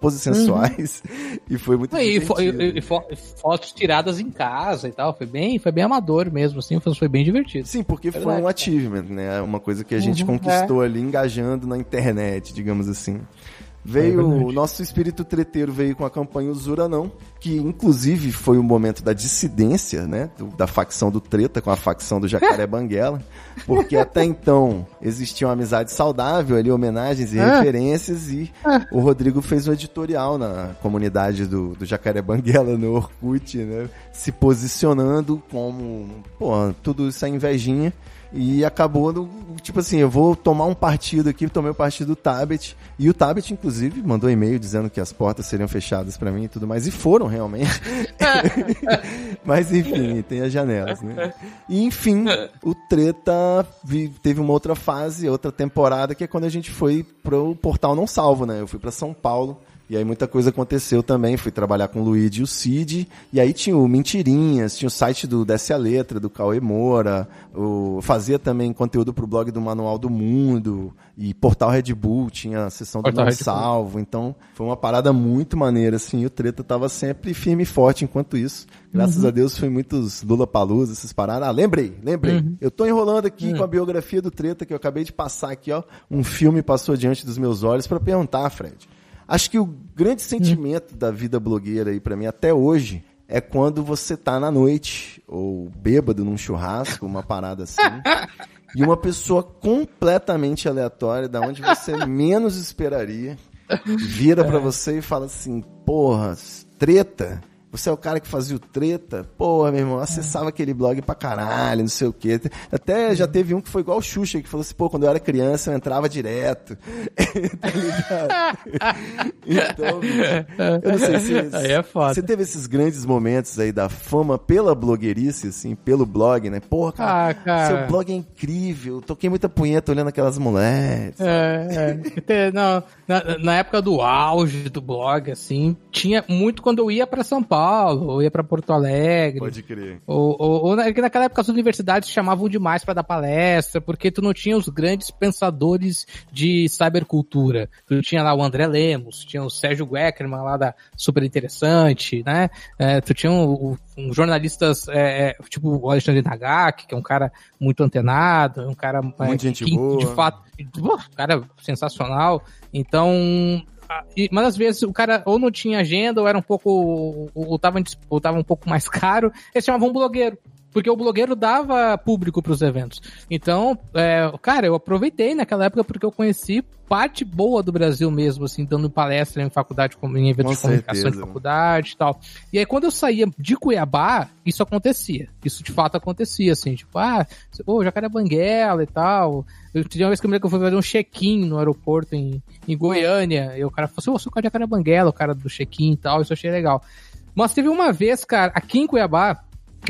poses sensuais. Uhum. E foi muito e, e, e, fotos tiradas em casa e tal. Foi bem, foi bem amador mesmo, assim, foi bem divertido. Sim, porque foi um achievement, né? Uma coisa que a gente uhum, conquistou é. ali engajando na internet, digamos assim. Veio, é o nosso espírito treteiro veio com a campanha Usura Não, que inclusive foi o momento da dissidência, né, do, da facção do Treta com a facção do Jacaré Banguela, porque até então existia uma amizade saudável ali, homenagens e ah. referências, e ah. o Rodrigo fez um editorial na comunidade do, do Jacaré Banguela no Orkut, né, se posicionando como, pô, tudo isso é invejinha, e acabou, no, tipo assim, eu vou tomar um partido aqui, tomei o partido do Tabet. E o Tabet, inclusive, mandou e-mail dizendo que as portas seriam fechadas para mim e tudo mais. E foram, realmente. Mas, enfim, tem as janelas, né? E, enfim, o Treta teve uma outra fase, outra temporada, que é quando a gente foi pro Portal Não Salvo, né? Eu fui para São Paulo e aí muita coisa aconteceu também, fui trabalhar com o Luigi e o Cid, e aí tinha o Mentirinhas, tinha o site do Desce a Letra, do Cauê Moura, o, fazia também conteúdo pro blog do Manual do Mundo, e Portal Red Bull, tinha a sessão do Não Salvo, então foi uma parada muito maneira, assim, e o Treta tava sempre firme e forte enquanto isso. Graças uhum. a Deus foi muitos Lula Palusa, essas paradas. Ah, lembrei, lembrei. Uhum. Eu tô enrolando aqui uhum. com a biografia do Treta que eu acabei de passar aqui, ó. Um filme passou diante dos meus olhos para perguntar, Fred. Acho que o grande sentimento da vida blogueira aí para mim até hoje é quando você tá na noite ou bêbado num churrasco, uma parada assim, e uma pessoa completamente aleatória, da onde você menos esperaria, vira para você e fala assim: "Porra, treta". Você é o cara que fazia o treta? Porra, meu irmão, acessava aquele blog pra caralho, não sei o quê. Até já teve um que foi igual o Xuxa, que falou assim, pô, quando eu era criança eu entrava direto. tá ligado? então, eu não sei se... Aí é foda. Você teve esses grandes momentos aí da fama pela blogueirice, assim, pelo blog, né? Porra, cara, ah, cara. seu blog é incrível. Toquei muita punheta olhando aquelas mulheres. É, é. Não, na, na época do auge do blog, assim, tinha muito quando eu ia pra São Paulo Paulo, ou ia pra Porto Alegre. Pode crer. Ou, ou, ou que naquela época as universidades chamavam demais pra dar palestra, porque tu não tinha os grandes pensadores de cybercultura. Tu tinha lá o André Lemos, tinha o Sérgio Weckerman lá da Super Interessante, né? É, tu tinha um, um jornalistas é, é, tipo o Alexandre Nagak, que é um cara muito antenado, é um cara é, Muita gente que, boa. de fato, uh, cara sensacional. Então, mas às vezes o cara ou não tinha agenda, ou era um pouco, ou, tava, ou tava um pouco mais caro, eles chamavam um blogueiro. Porque o blogueiro dava público pros eventos. Então, é, cara, eu aproveitei naquela época porque eu conheci parte boa do Brasil mesmo, assim, dando palestra em faculdade, em eventos de comunicação de certeza. faculdade e tal. E aí, quando eu saía de Cuiabá, isso acontecia. Isso de fato acontecia, assim, tipo, ah, ô, Jacarebanguela e tal. Eu tinha uma vez que eu me lembro que eu fui fazer um check-in no aeroporto em, em Goiânia, e o cara falou assim, ô, eu sou o cara de Jacarebanguela, o cara do check-in e tal, isso eu achei legal. Mas teve uma vez, cara, aqui em Cuiabá,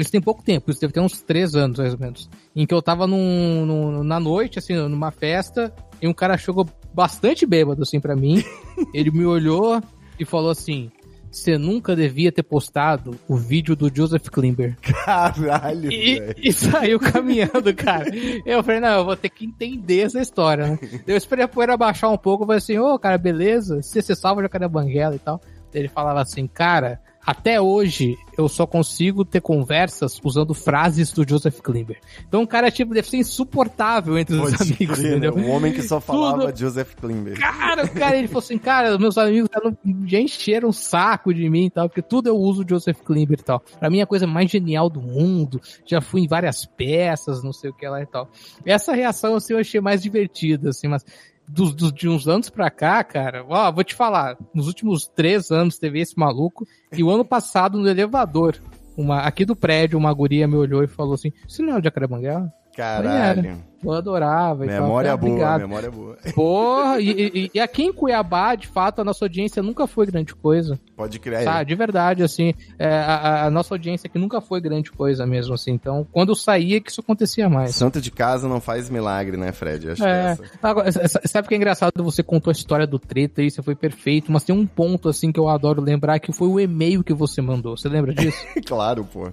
isso tem pouco tempo, isso deve ter uns três anos, mais ou menos, em que eu tava num, num- na noite, assim, numa festa, e um cara chegou bastante bêbado, assim, pra mim, ele me olhou e falou assim, você nunca devia ter postado o vídeo do Joseph Klimber. Caralho, E, e saiu caminhando, cara. Eu falei, não, eu vou ter que entender essa história, né? Eu esperei a poeira baixar um pouco, falei assim, ô, cara, beleza? Se você salva o Jacaré Banguela e tal. Ele falava assim, cara, até hoje eu só consigo ter conversas usando frases do Joseph Klimber. Então o cara, tipo, deve ser insuportável entre os Pode amigos, crer, né? entendeu? Um homem que só falava Tudo- Joseph Klimber. Cara, o cara, ele falou assim, cara, meus amigos já, não- já encheram o saco de mim e tal, porque tudo eu uso Joseph Klimber e tal. Pra mim é a coisa mais genial do mundo, já fui em várias peças, não sei o que lá e tal. Essa reação, assim, eu achei mais divertida, assim, mas dos, dos- de uns anos pra cá, cara, ó, vou te falar, nos últimos três anos teve esse maluco, e o ano passado no elevador, uma, aqui do prédio, uma guria me olhou e falou assim, isso não é o Jacarebanguela? Caralho. Eu adorava e tal. Memória Ah, boa, obrigado. memória boa. Porra, e, e- e aqui em Cuiabá, de fato, a nossa audiência nunca foi grande coisa. Pode crer. Tá? De verdade, assim, é, a, a nossa audiência aqui nunca foi grande coisa mesmo, assim. Então, quando eu saía, que isso acontecia mais. Santo de casa não faz milagre, né, Fred? Acho que é É, agora, sabe o que é engraçado? Você contou a história do treta aí, você foi perfeito, mas tem um ponto, assim, que eu adoro lembrar, que foi o e-mail que você mandou. Você lembra disso? Claro, pô.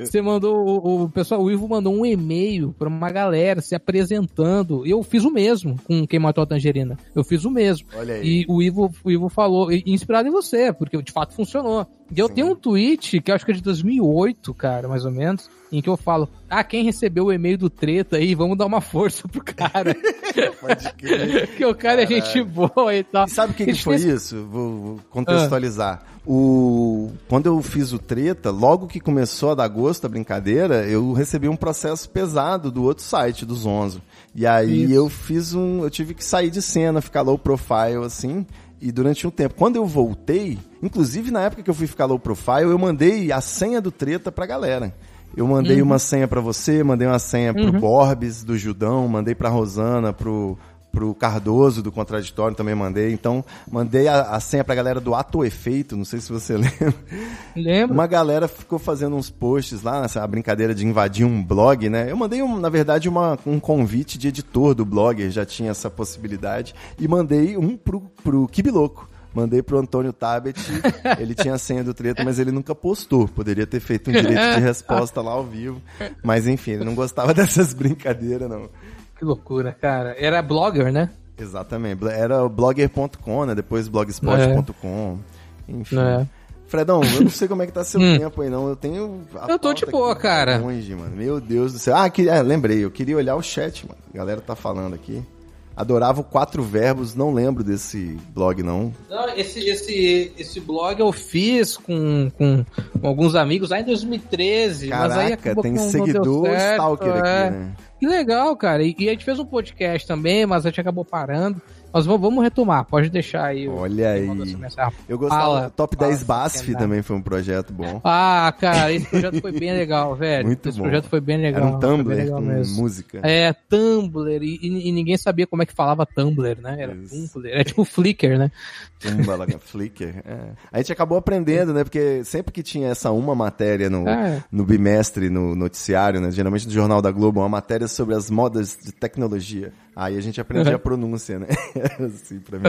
Você mandou, o, o pessoal, o Ivo mandou um e-mail pra uma galera se apresentando. Eu fiz o mesmo com quem matou a Tangerina. Eu fiz o mesmo. Olha aí. E o Ivo, o Ivo falou, inspirado em você, porque de fato funcionou. E eu Sim. tenho um tweet, que eu acho que é de 2008, cara, mais ou menos, em que eu falo, ah, quem recebeu o e-mail do treta aí, vamos dar uma força pro cara. Pode crer. que o cara é gente boa e tal. E sabe o que, que foi isso? Vou, vou contextualizar. O... Quando eu fiz o treta, logo que começou a dar gosto a brincadeira, eu recebi um processo pesado do outro site, do Zonzo. E aí Isso. eu fiz um. Eu tive que sair de cena, ficar low profile, assim. E durante um tempo, quando eu voltei, inclusive na época que eu fui ficar low profile, eu mandei a senha do treta pra galera. Eu mandei Uhum. uma senha pra você, mandei uma senha pro Borbes, do Judão, mandei pra Rosana, pro, pro Cardoso, do Contraditório, também mandei. Então, mandei a, a senha pra galera do Ato Efeito, não sei se você lembra. Lembra? Uma galera ficou fazendo uns posts lá, nessa brincadeira de invadir um blog, né? Eu mandei, um, na verdade, uma, um convite de editor do blog, já tinha essa possibilidade, e mandei um pro, pro Kibiloco. Mandei pro Antônio Tabet, ele tinha a senha do treta, mas ele nunca postou. Poderia ter feito um direito de resposta lá ao vivo. Mas enfim, ele não gostava dessas brincadeiras, não. Que loucura, cara. Era blogger, né? Exatamente. Era blogger.com, né? Depois blogspot.com. Enfim. É. Fredão, eu não sei como é que tá seu Hum. tempo aí, não. Eu tenho. a Eu tô de boa, aqui cara. Longe, mano. Meu Deus do céu. Ah, que, é, lembrei. Eu queria olhar o chat, mano. A galera tá falando aqui. Adorava o Quatro Verbos. Não lembro desse blog, não. Não, esse, esse, esse blog eu fiz com, com, com alguns amigos lá em 2013. mas aí Caraca, tem seguidor certo, stalker é. aqui, né? Que legal, cara. E, e a gente fez um podcast também, mas a gente acabou parando. Mas vamos, retomar, pode deixar aí. o- Olha aí. Eu gostava. Fala, Top fala, 10 BASF também foi um projeto bom. Ah, cara, esse projeto foi bem legal, velho. Muito esse bom. projeto foi bem legal. Era um Tumblr com música. É, Tumblr, e, e- e ninguém sabia como é que falava Tumblr, né? Era Isso. Tumblr, é tipo Flickr, né? Tumba, Flickr. É. A gente acabou aprendendo, né? Porque sempre que tinha essa uma matéria no, É. no bimestre, no noticiário, né? Geralmente no Jornal da Globo, uma matéria sobre as modas de tecnologia. Aí a gente aprendia a pronúncia, né? assim pra mim.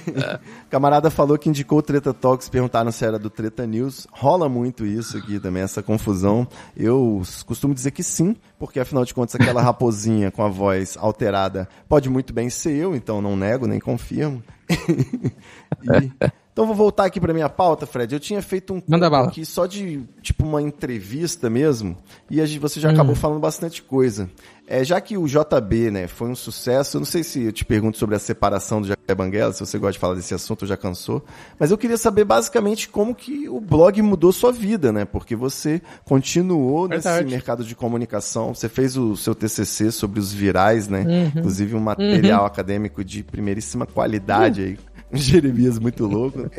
Camarada falou que indicou o Treta Talks, perguntaram se era do Treta News. Rola muito isso aqui também, essa confusão. Eu costumo dizer que sim, porque afinal de contas aquela raposinha com a voz alterada pode muito bem ser eu, então não nego nem confirmo. e então vou voltar aqui para minha pauta, Fred. Eu tinha feito um Manda bala. aqui só de tipo uma entrevista mesmo, e a gente, você já acabou falando bastante coisa. É, já que o JB, né, foi um sucesso, eu não sei se eu te pergunto sobre a separação do Jacaré Banguela, se você gosta de falar desse assunto, já cansou, mas eu queria saber basicamente como que o blog mudou sua vida, né? Porque você continuou Verdade. nesse mercado de comunicação, você fez o seu TCC sobre os virais, né? Inclusive um material acadêmico de primeiríssima qualidade aí. Jeremias muito louco.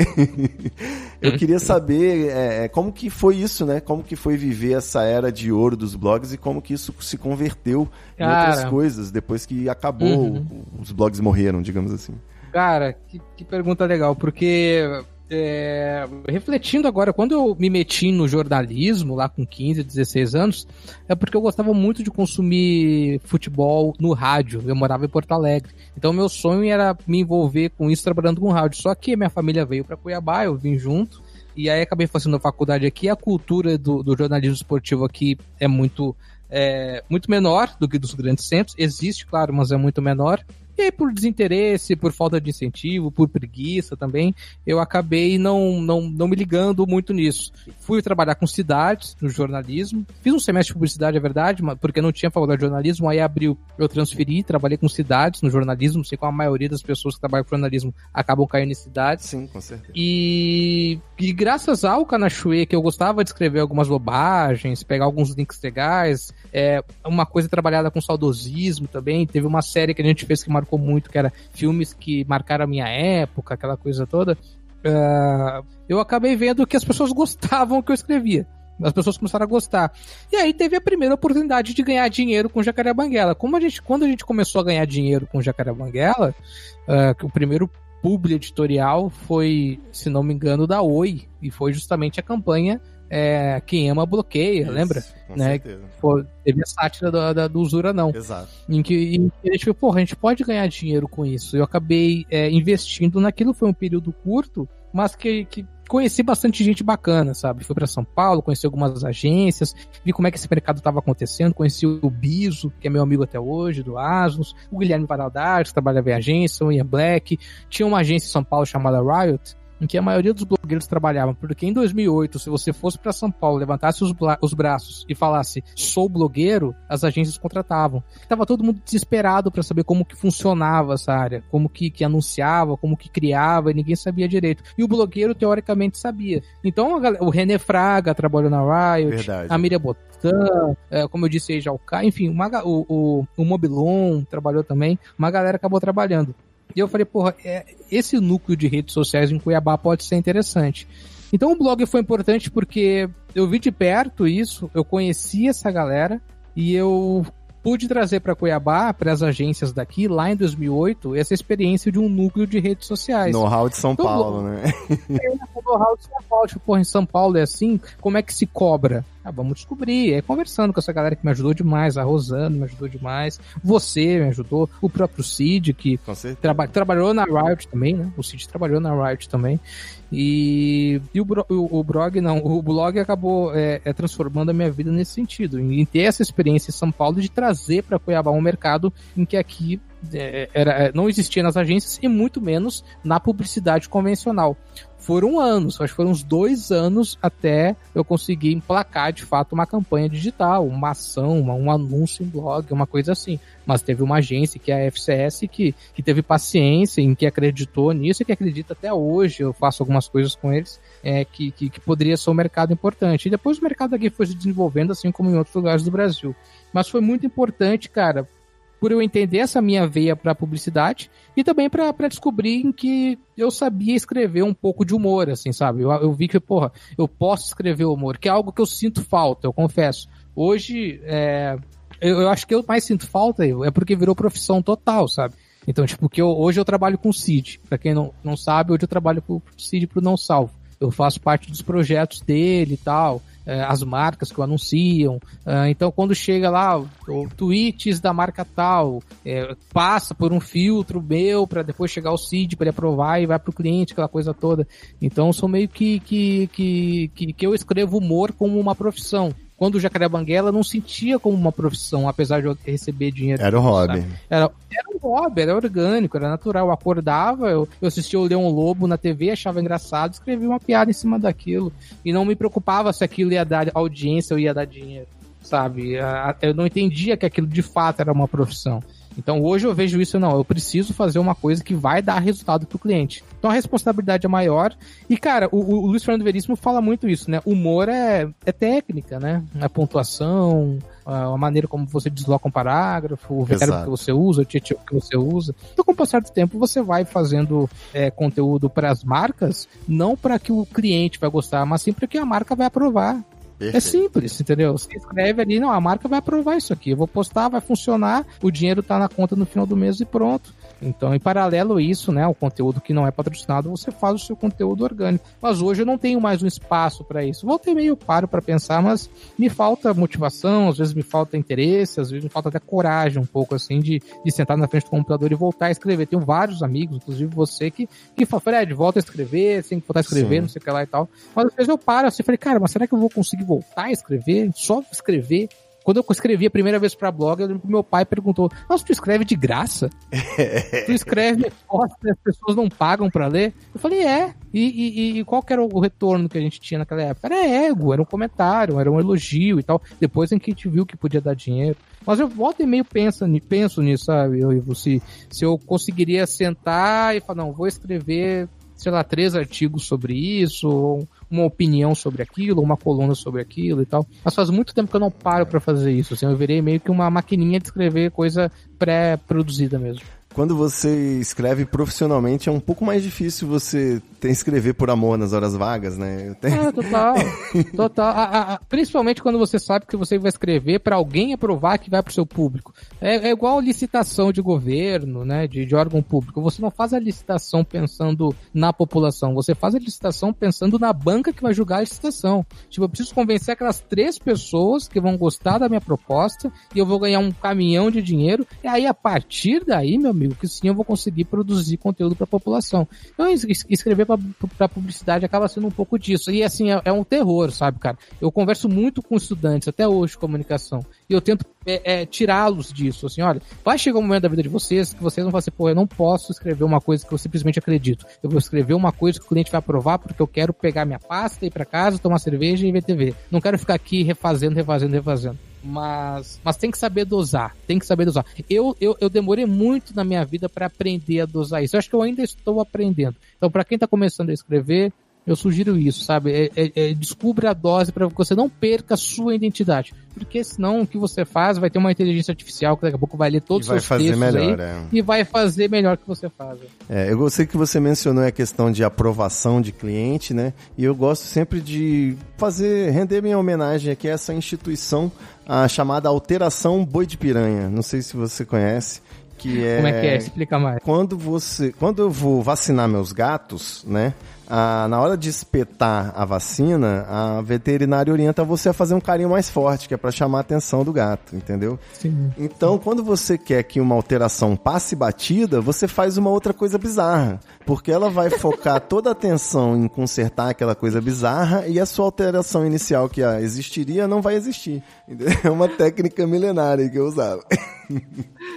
Eu queria saber é, é, como que foi isso, né? Como que foi viver essa era de ouro dos blogs e como que isso se converteu em Cara. outras coisas depois que acabou, os blogs morreram, digamos assim. Cara, que, que pergunta legal, porque é, refletindo agora, quando eu me meti no jornalismo, lá com 15, 16 anos, é porque eu gostava muito de consumir futebol no rádio. Eu morava em Porto Alegre. Então, meu sonho era me envolver com isso trabalhando com rádio. Só que minha família veio para Cuiabá, eu vim junto. E aí acabei fazendo faculdade aqui. A cultura do, do jornalismo esportivo aqui é muito, é, muito menor do que dos grandes centros. Existe, claro, mas é muito menor. E aí, por desinteresse, por falta de incentivo, por preguiça também, eu acabei não, não, não me ligando muito nisso. Fui trabalhar com cidades no jornalismo. Fiz um semestre de publicidade, é verdade, porque não tinha faculdade de jornalismo. Aí abriu, eu transferi, trabalhei com cidades no jornalismo. Sei como a maioria das pessoas que trabalham com jornalismo acabam caindo em cidades. Sim, com certeza. E, e graças ao Kanashue, que eu gostava de escrever algumas bobagens, pegar alguns links legais, é, uma coisa trabalhada com saudosismo também. Teve uma série que a gente fez que marcou muito, que era filmes que marcaram a minha época, aquela coisa toda. Ah, eu acabei vendo que as pessoas gostavam que eu escrevia. As pessoas começaram a gostar. E aí teve a primeira oportunidade de ganhar dinheiro com Jacaré Banguela. Como a gente, quando a gente começou a ganhar dinheiro com Jacaré Banguela, ah, que o primeiro publi editorial foi, se não me engano, da Oi. E foi justamente a campanha é, Quem Ama Bloqueia, Isso, lembra? Com Né? certeza. Foi, teve a sátira da, da- do Usura Não. Exato. Em que, em que a gente falou, porra, a gente pode ganhar dinheiro com isso. Eu acabei é, investindo naquilo, foi um período curto, mas que, que conheci bastante gente bacana, sabe? Fui para São Paulo, conheci algumas agências, vi como é que esse mercado estava acontecendo, conheci o Biso, que é meu amigo até hoje, do Asnos, o Guilherme Varaldares, que trabalhava em agência, o Ian Black, tinha uma agência em São Paulo chamada Riot, em que a maioria dos blogueiros trabalhavam, porque em 2008, se você fosse para São Paulo, levantasse os, os braços e falasse sou blogueiro, as agências contratavam. Tava todo mundo desesperado para saber como que funcionava essa área, como que, que anunciava, como que criava, e ninguém sabia direito. E o blogueiro teoricamente sabia. Então galera- o René Fraga trabalhou na Riot, Verdade. a Miriam Botan, é, como eu disse aí já o Kai, enfim, uma o, o, o Mobilon trabalhou também, uma galera acabou trabalhando. E eu falei, porra, é, esse núcleo de redes sociais em Cuiabá pode ser interessante. Então o blog foi importante porque eu vi de perto isso, eu conheci essa galera e eu pude trazer para Cuiabá, para as agências daqui, lá em 2008, essa experiência de um núcleo de redes sociais. Know-how de São Então, Paulo, né? O know-how de São Paulo, tipo, porra, em São Paulo é assim, como é que se cobra? Ah, vamos descobrir. É conversando com essa galera que me ajudou demais, a Rosana me ajudou demais, você me ajudou, o próprio Cid, que traba trabalhou na Riot também, né? O Cid trabalhou na Riot também. E, e o, bro- o, o blog não, o blog acabou é, é, transformando a minha vida nesse sentido, em ter essa experiência em São Paulo de trazer para Cuiabá um mercado em que aqui é, era, é, não existia nas agências e muito menos na publicidade convencional. Foram anos, acho que foram uns dois anos até eu conseguir emplacar de fato uma campanha digital, uma ação, uma- um anúncio em blog, uma coisa assim. Mas teve uma agência, que é a FCS, que, que teve paciência, em que acreditou nisso e que acredita até hoje. Eu faço algumas coisas com eles, é, que, que, que poderia ser um mercado importante. E depois o mercado aqui foi se desenvolvendo, assim como em outros lugares do Brasil. Mas foi muito importante, cara, por eu entender essa minha veia para publicidade e também para descobrir em que eu sabia escrever um pouco de humor, assim, sabe? Eu, eu vi que, porra, eu posso escrever humor, que é algo que eu sinto falta, eu confesso. Hoje, é, eu, eu acho que eu mais sinto falta é porque virou profissão total, sabe? Então, tipo, que eu, hoje eu trabalho com Cid. Pra quem não, não sabe, hoje eu trabalho com o Cid pro Não Salvo. Eu faço parte dos projetos dele e tal. É, as marcas que o anunciam. É, então, quando chega lá, tweets da marca tal, é, passa por um filtro meu para depois chegar ao CID para ele aprovar e vai para o cliente, aquela coisa toda. Então, sou meio que, que, que, que eu escrevo humor como uma profissão quando o Jacaré Banguela não sentia como uma profissão, apesar de eu receber dinheiro. Era um hobby. Era, era um hobby, era orgânico, era natural. Eu acordava, eu, eu assistia o Leão Lobo na TV, achava engraçado, escrevia uma piada em cima daquilo. E não me preocupava se aquilo ia dar audiência ou ia dar dinheiro, sabe? Eu não entendia que aquilo de fato era uma profissão. Então hoje eu vejo isso, não, eu preciso fazer uma coisa que vai dar resultado pro cliente. Então a responsabilidade é maior. E, cara, o, o Luiz Fernando Veríssimo fala muito isso, né? Humor é, é técnica, né? A pontuação, a maneira como você desloca um parágrafo, o verbo que você usa, o título que você usa. Então, com o passar do tempo, você vai fazendo é, conteúdo para as marcas, não para que o cliente vai gostar, mas sim para que a marca vai aprovar. Perfeito. É simples, entendeu? Você escreve ali, não, a marca vai aprovar isso aqui. Eu vou postar, vai funcionar, o dinheiro tá na conta no final do mês e pronto. Então, em paralelo a isso, né, o conteúdo que não é patrocinado, você faz o seu conteúdo orgânico. Mas hoje eu não tenho mais um espaço para isso. Voltei meio paro para pensar, mas me falta motivação, às vezes me falta interesse, às vezes me falta até coragem um pouco assim de, de sentar na frente do computador e voltar a escrever. Tenho vários amigos, inclusive você que que fala, Fred, volta a escrever, tem que voltar a escrever, Sim. não sei o que lá e tal. Mas às vezes eu paro assim, falei, cara, mas será que eu vou conseguir voltar a escrever? Só escrever? Quando eu escrevi a primeira vez pra blog, eu lembro que meu pai perguntou: Nossa, tu escreve de graça? tu escreve posta e as pessoas não pagam pra ler? Eu falei: É. E, e, e, qual que era o retorno que a gente tinha naquela época? Era ego, era um comentário, era um elogio e tal. Depois em que a gente viu que podia dar dinheiro. Mas eu volto e meio penso, penso nisso, sabe? Eu, se, se eu conseguiria sentar e falar, não, vou escrever sei lá, três artigos sobre isso, uma opinião sobre aquilo, uma coluna sobre aquilo e tal. Mas faz muito tempo que eu não paro para fazer isso, assim, eu virei meio que uma maquininha de escrever coisa pré-produzida mesmo quando você escreve profissionalmente é um pouco mais difícil você ter escrever por amor nas horas vagas, né? Tenho... É, total. total. A, a, principalmente quando você sabe que você vai escrever para alguém aprovar que vai pro seu público. É, é, igual licitação de governo, né? De, de órgão público. Você não faz a licitação pensando na população, você faz a licitação pensando na banca que vai julgar a licitação. Tipo, eu preciso convencer aquelas três pessoas que vão gostar da minha proposta e eu vou ganhar um caminhão de dinheiro. E aí, a partir daí, meu amigo, amigo, que sim eu vou conseguir produzir conteúdo para a população. Então, escrever para publicidade acaba sendo um pouco disso. E assim, é, é, um terror, sabe, cara? Eu converso muito com estudantes, até hoje, de comunicação, e eu tento é, é, tirá-los disso. Assim, olha, vai chegar um momento da vida de vocês que vocês vão falar assim, pô, eu não posso escrever uma coisa que eu simplesmente acredito. Eu vou escrever uma coisa que o cliente vai aprovar porque eu quero pegar minha pasta, ir para casa, tomar cerveja e ver TV. Não quero ficar aqui refazendo, refazendo, refazendo mas, mas tem que saber dosar, tem que saber dosar. Eu, eu, eu demorei muito na minha vida para aprender a dosar isso. Eu acho que eu ainda estou aprendendo. Então, para quem está começando a escrever, eu sugiro isso, sabe? É, é, é, descubra a dose para que você não perca a sua identidade. Porque senão o que você faz vai ter uma inteligência artificial que daqui a pouco vai ler todos os seus fazer textos melhor, aí, é. e vai fazer melhor que você faz. É, eu gostei que você mencionou a questão de aprovação de cliente, né? E eu gosto sempre de fazer, render minha homenagem aqui a essa instituição a chamada Alteração Boi de Piranha. Não sei se você conhece que é Como é que é? Explica mais. Quando você, quando eu vou vacinar meus gatos, né? Ah, na hora de espetar a vacina, a veterinária orienta você a fazer um carinho mais forte, que é para chamar a atenção do gato, entendeu? Sim. Então, quando você quer que uma alteração passe batida, você faz uma outra coisa bizarra, porque ela vai focar toda a atenção em consertar aquela coisa bizarra e a sua alteração inicial que existiria não vai existir. É uma técnica milenária que eu usava.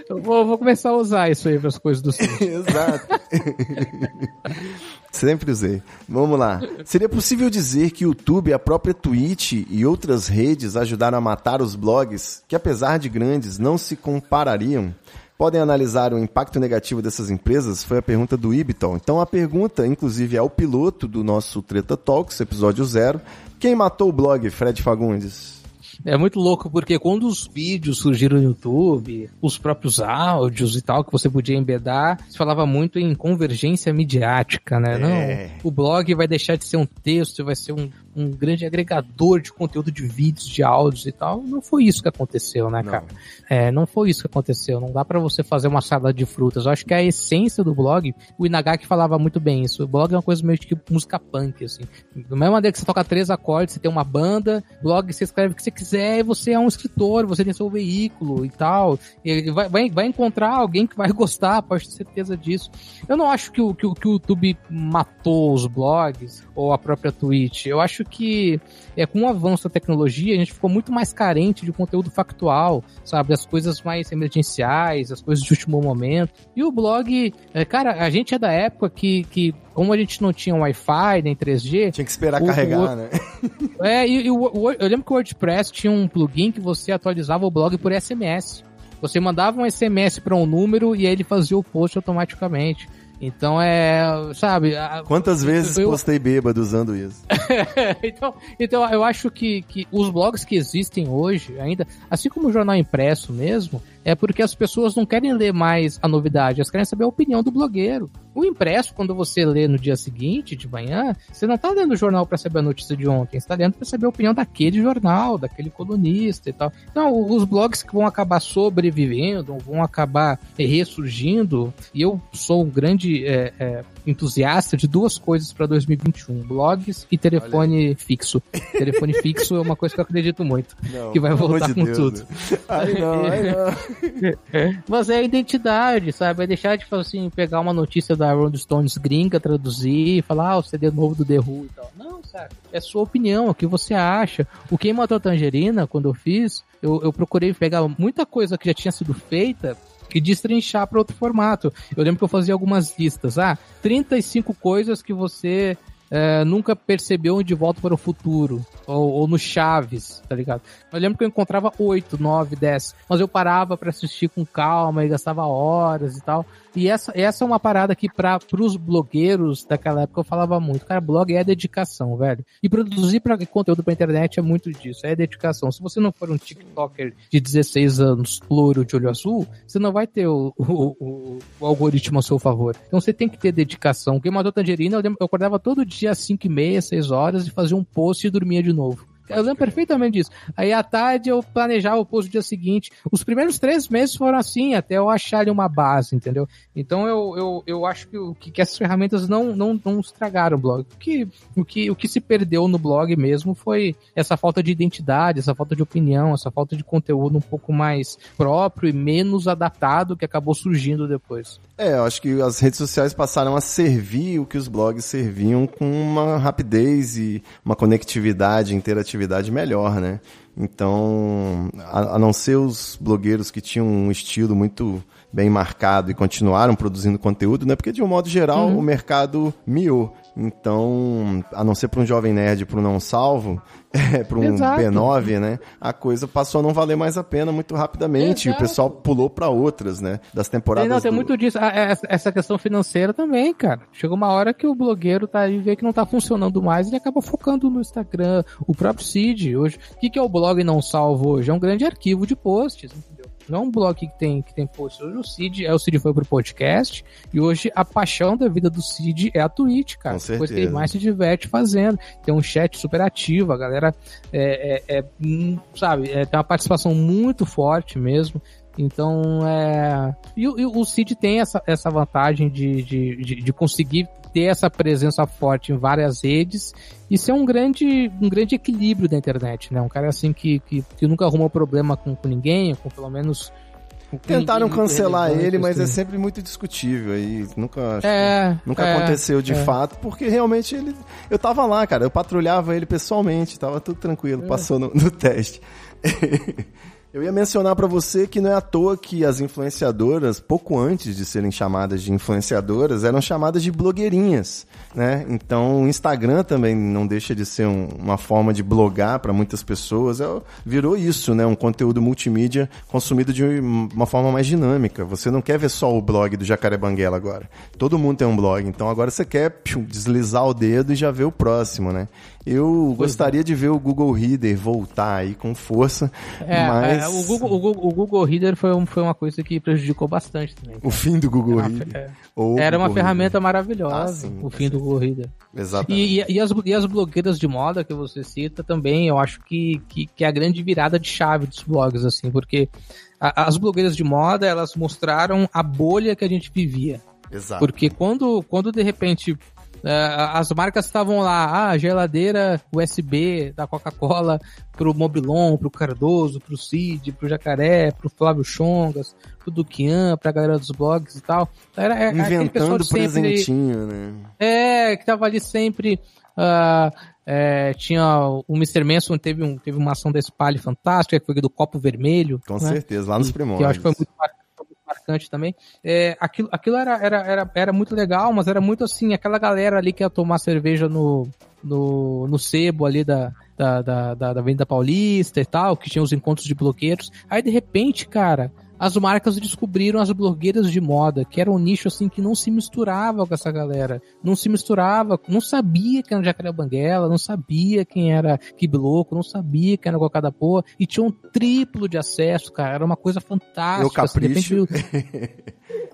Eu vou, vou começar a usar isso aí para as coisas do Exato. Sempre usei. Vamos lá. Seria possível dizer que o YouTube, a própria Twitch e outras redes ajudaram a matar os blogs, que apesar de grandes, não se comparariam? Podem analisar o impacto negativo dessas empresas? Foi a pergunta do Ibiton. Então a pergunta, inclusive, é piloto do nosso Treta Talks, episódio zero. Quem matou o blog, Fred Fagundes? É muito louco porque quando os vídeos surgiram no YouTube, os próprios áudios e tal que você podia embedar, se falava muito em convergência midiática, né? É. Não, o blog vai deixar de ser um texto, vai ser um, um grande agregador de conteúdo de vídeos, de áudios e tal. Não foi isso que aconteceu, né, cara? É, não foi isso que aconteceu. Não dá para você fazer uma salada de frutas. Eu acho que a essência do blog, o Inagaki falava muito bem isso. O blog é uma coisa meio que música punk, assim. Do mesmo maneira que você toca três acordes, você tem uma banda, blog você escreve o que você quiser e você é um escritor, você tem seu veículo e tal. E vai, vai, vai encontrar alguém que vai gostar, pode ter certeza disso. Eu não acho que o, que, que o YouTube matou os blogs ou a própria Twitch. Eu acho que é, com o avanço da tecnologia, a gente ficou muito mais carente de conteúdo factual, sabe? As coisas mais emergenciais, as coisas de último momento. E o blog, é, cara, a gente é da época que, que como a gente não tinha Wi-Fi nem 3G. Tinha que esperar o, carregar, o, né? É, e, e o, eu lembro que o WordPress tinha um plugin que você atualizava o blog por SMS. Você mandava um SMS para um número e aí ele fazia o post automaticamente. Então é, sabe? Quantas vezes eu... postei bêbado usando isso? então, então eu acho que, que os blogs que existem hoje, ainda, assim como o jornal impresso mesmo, é porque as pessoas não querem ler mais a novidade, elas querem saber a opinião do blogueiro. O impresso, quando você lê no dia seguinte, de manhã, você não está lendo o jornal para saber a notícia de ontem, você está lendo para saber a opinião daquele jornal, daquele colunista e tal. Então, os blogs que vão acabar sobrevivendo, vão acabar ressurgindo, e eu sou um grande é, é, entusiasta de duas coisas para 2021: blogs e telefone fixo. telefone fixo é uma coisa que eu acredito muito, não, que vai voltar de com Deus, tudo. Né? Ai, não, ai, não. Mas é a identidade, sabe? Vai deixar de assim, pegar uma notícia da Rolling Stones gringa, traduzir e falar, ah, o CD novo do The Who e tal. Não, sabe? É sua opinião, o que você acha. O Quem Matou a Tangerina, quando eu fiz, eu, eu procurei pegar muita coisa que já tinha sido feita e destrinchar para outro formato. Eu lembro que eu fazia algumas listas. Ah, 35 coisas que você é, nunca percebeu De Volta para o Futuro, ou, ou, no Chaves, tá ligado? Eu lembro que eu encontrava 8, 9, 10, mas eu parava para assistir com calma e gastava horas e tal. E essa, essa é uma parada que para os blogueiros daquela época eu falava muito. Cara, blog é dedicação, velho. E produzir pra, conteúdo pra internet é muito disso, é dedicação. Se você não for um TikToker de 16 anos, louro de olho azul, você não vai ter o, o, o, o algoritmo a seu favor. Então você tem que ter dedicação. Quem mandou tangerina, eu, eu acordava todo dia às 5 e meia, 6 horas e fazia um post e dormia de novo. novo. Eu lembro perfeitamente disso. Aí à tarde eu planejava o post do dia seguinte. Os primeiros três meses foram assim, até eu achar ali uma base, entendeu? Então eu, eu, eu acho que, que essas ferramentas não, não, não estragaram o blog. O que, o, que, o que se perdeu no blog mesmo foi essa falta de identidade, essa falta de opinião, essa falta de conteúdo um pouco mais próprio e menos adaptado que acabou surgindo depois. É, eu acho que as redes sociais passaram a servir o que os blogs serviam com uma rapidez e uma conectividade, interatividade melhor, né? Então, a, a não ser os blogueiros que tinham um estilo muito bem marcado e continuaram produzindo conteúdo, né? Porque de um modo geral uhum. o mercado miou. Então, a não ser para um jovem nerd, para um não salvo, é, para um Exato. B9, né? A coisa passou a não valer mais a pena muito rapidamente. Exato. E o pessoal pulou para outras, né? Das temporadas. Não, tem do... muito disso. Essa questão financeira também, cara. Chega uma hora que o blogueiro tá aí vê que não tá funcionando mais e ele acaba focando no Instagram. O próprio Cid, hoje. O que, que é o blog não salvo hoje? É um grande arquivo de posts. Não é um blog que tem, que tem posts. Hoje o Cid, é, o Cid foi pro podcast e hoje a paixão da vida do Cid é a Twitch, cara. Com Coisa que ele mais se diverte fazendo. Tem um chat super ativo, a galera é, é, é hum, sabe, é, tem uma participação muito forte mesmo. Então, é. E, e, o Cid tem essa, essa vantagem de, de, de, de, conseguir ter essa presença forte em várias redes e ser um grande, um grande equilíbrio da internet, né? Um cara assim que, que, que nunca arrumou problema com, com ninguém, com pelo menos Tentaram cancelar ele, mas é assim. é sempre muito discutível aí. Nunca, é, nunca é, aconteceu de é. fato, porque realmente ele. Eu tava lá, cara. Eu patrulhava ele pessoalmente, tava tudo tranquilo, é. passou no, no teste. Eu ia mencionar para você que não é à toa que as influenciadoras, pouco antes de serem chamadas de influenciadoras, eram chamadas de blogueirinhas, né? Então, o Instagram também não deixa de ser um, uma forma de blogar para muitas pessoas. É, virou isso, né? Um conteúdo multimídia consumido de uma forma mais dinâmica. Você não quer ver só o blog do Jacaré Banguela agora. Todo mundo tem um blog, então agora você quer piu, deslizar o dedo e já ver o próximo, né? Eu gostaria de ver o Google Reader voltar aí com força, É, mas é, o, Google, o, Google, o Google Reader foi, um- foi uma coisa que prejudicou bastante também. o fim do Google Era uma Reader. é. Era uma Google ferramenta Reader. maravilhosa, Ah, sim, o fim do Google Reader. Exatamente. E, e, e as, e as blogueiras de moda que você cita também, eu acho que, que, que é a grande virada de chave dos blogs, assim, porque a- as blogueiras de moda, elas mostraram a bolha que a gente vivia. Exato. Porque quando, quando de repente as marcas estavam lá, ah, geladeira USB da Coca-Cola pro Mobilon, pro Cardoso, pro Cid, pro Jacaré, pro Flávio Chongas, pro Duquian, pra galera dos blogs e tal. Era, é, aquele pessoal Inventando de sempre- presentinho, né? é, que tava ali sempre. ah, é, tinha o Mr. Manson teve, um, teve uma ação da Spalhe fantástica, que foi do copo vermelho. Com né? certeza, lá nos primórdios. que eu acho que foi muito, mar- foi muito marcante também. É, aquilo aquilo era, era, era, era muito legal, mas era muito assim, aquela galera ali que ia tomar cerveja no, no, no sebo ali da, da, da, da, da Avenida Paulista e tal, que tinha os encontros de bloqueiros. Aí de repente, cara, as marcas descobriram as blogueiras de moda, que era um nicho assim que não se misturava com essa galera. Não se misturava, não sabia quem era Jacaré Banguela, não sabia quem era Kibloco, não sabia quem era Cocada Poa, e tinha um triplo de acesso, cara. Era uma coisa fantástica. Eu assim, repente capricho. viu-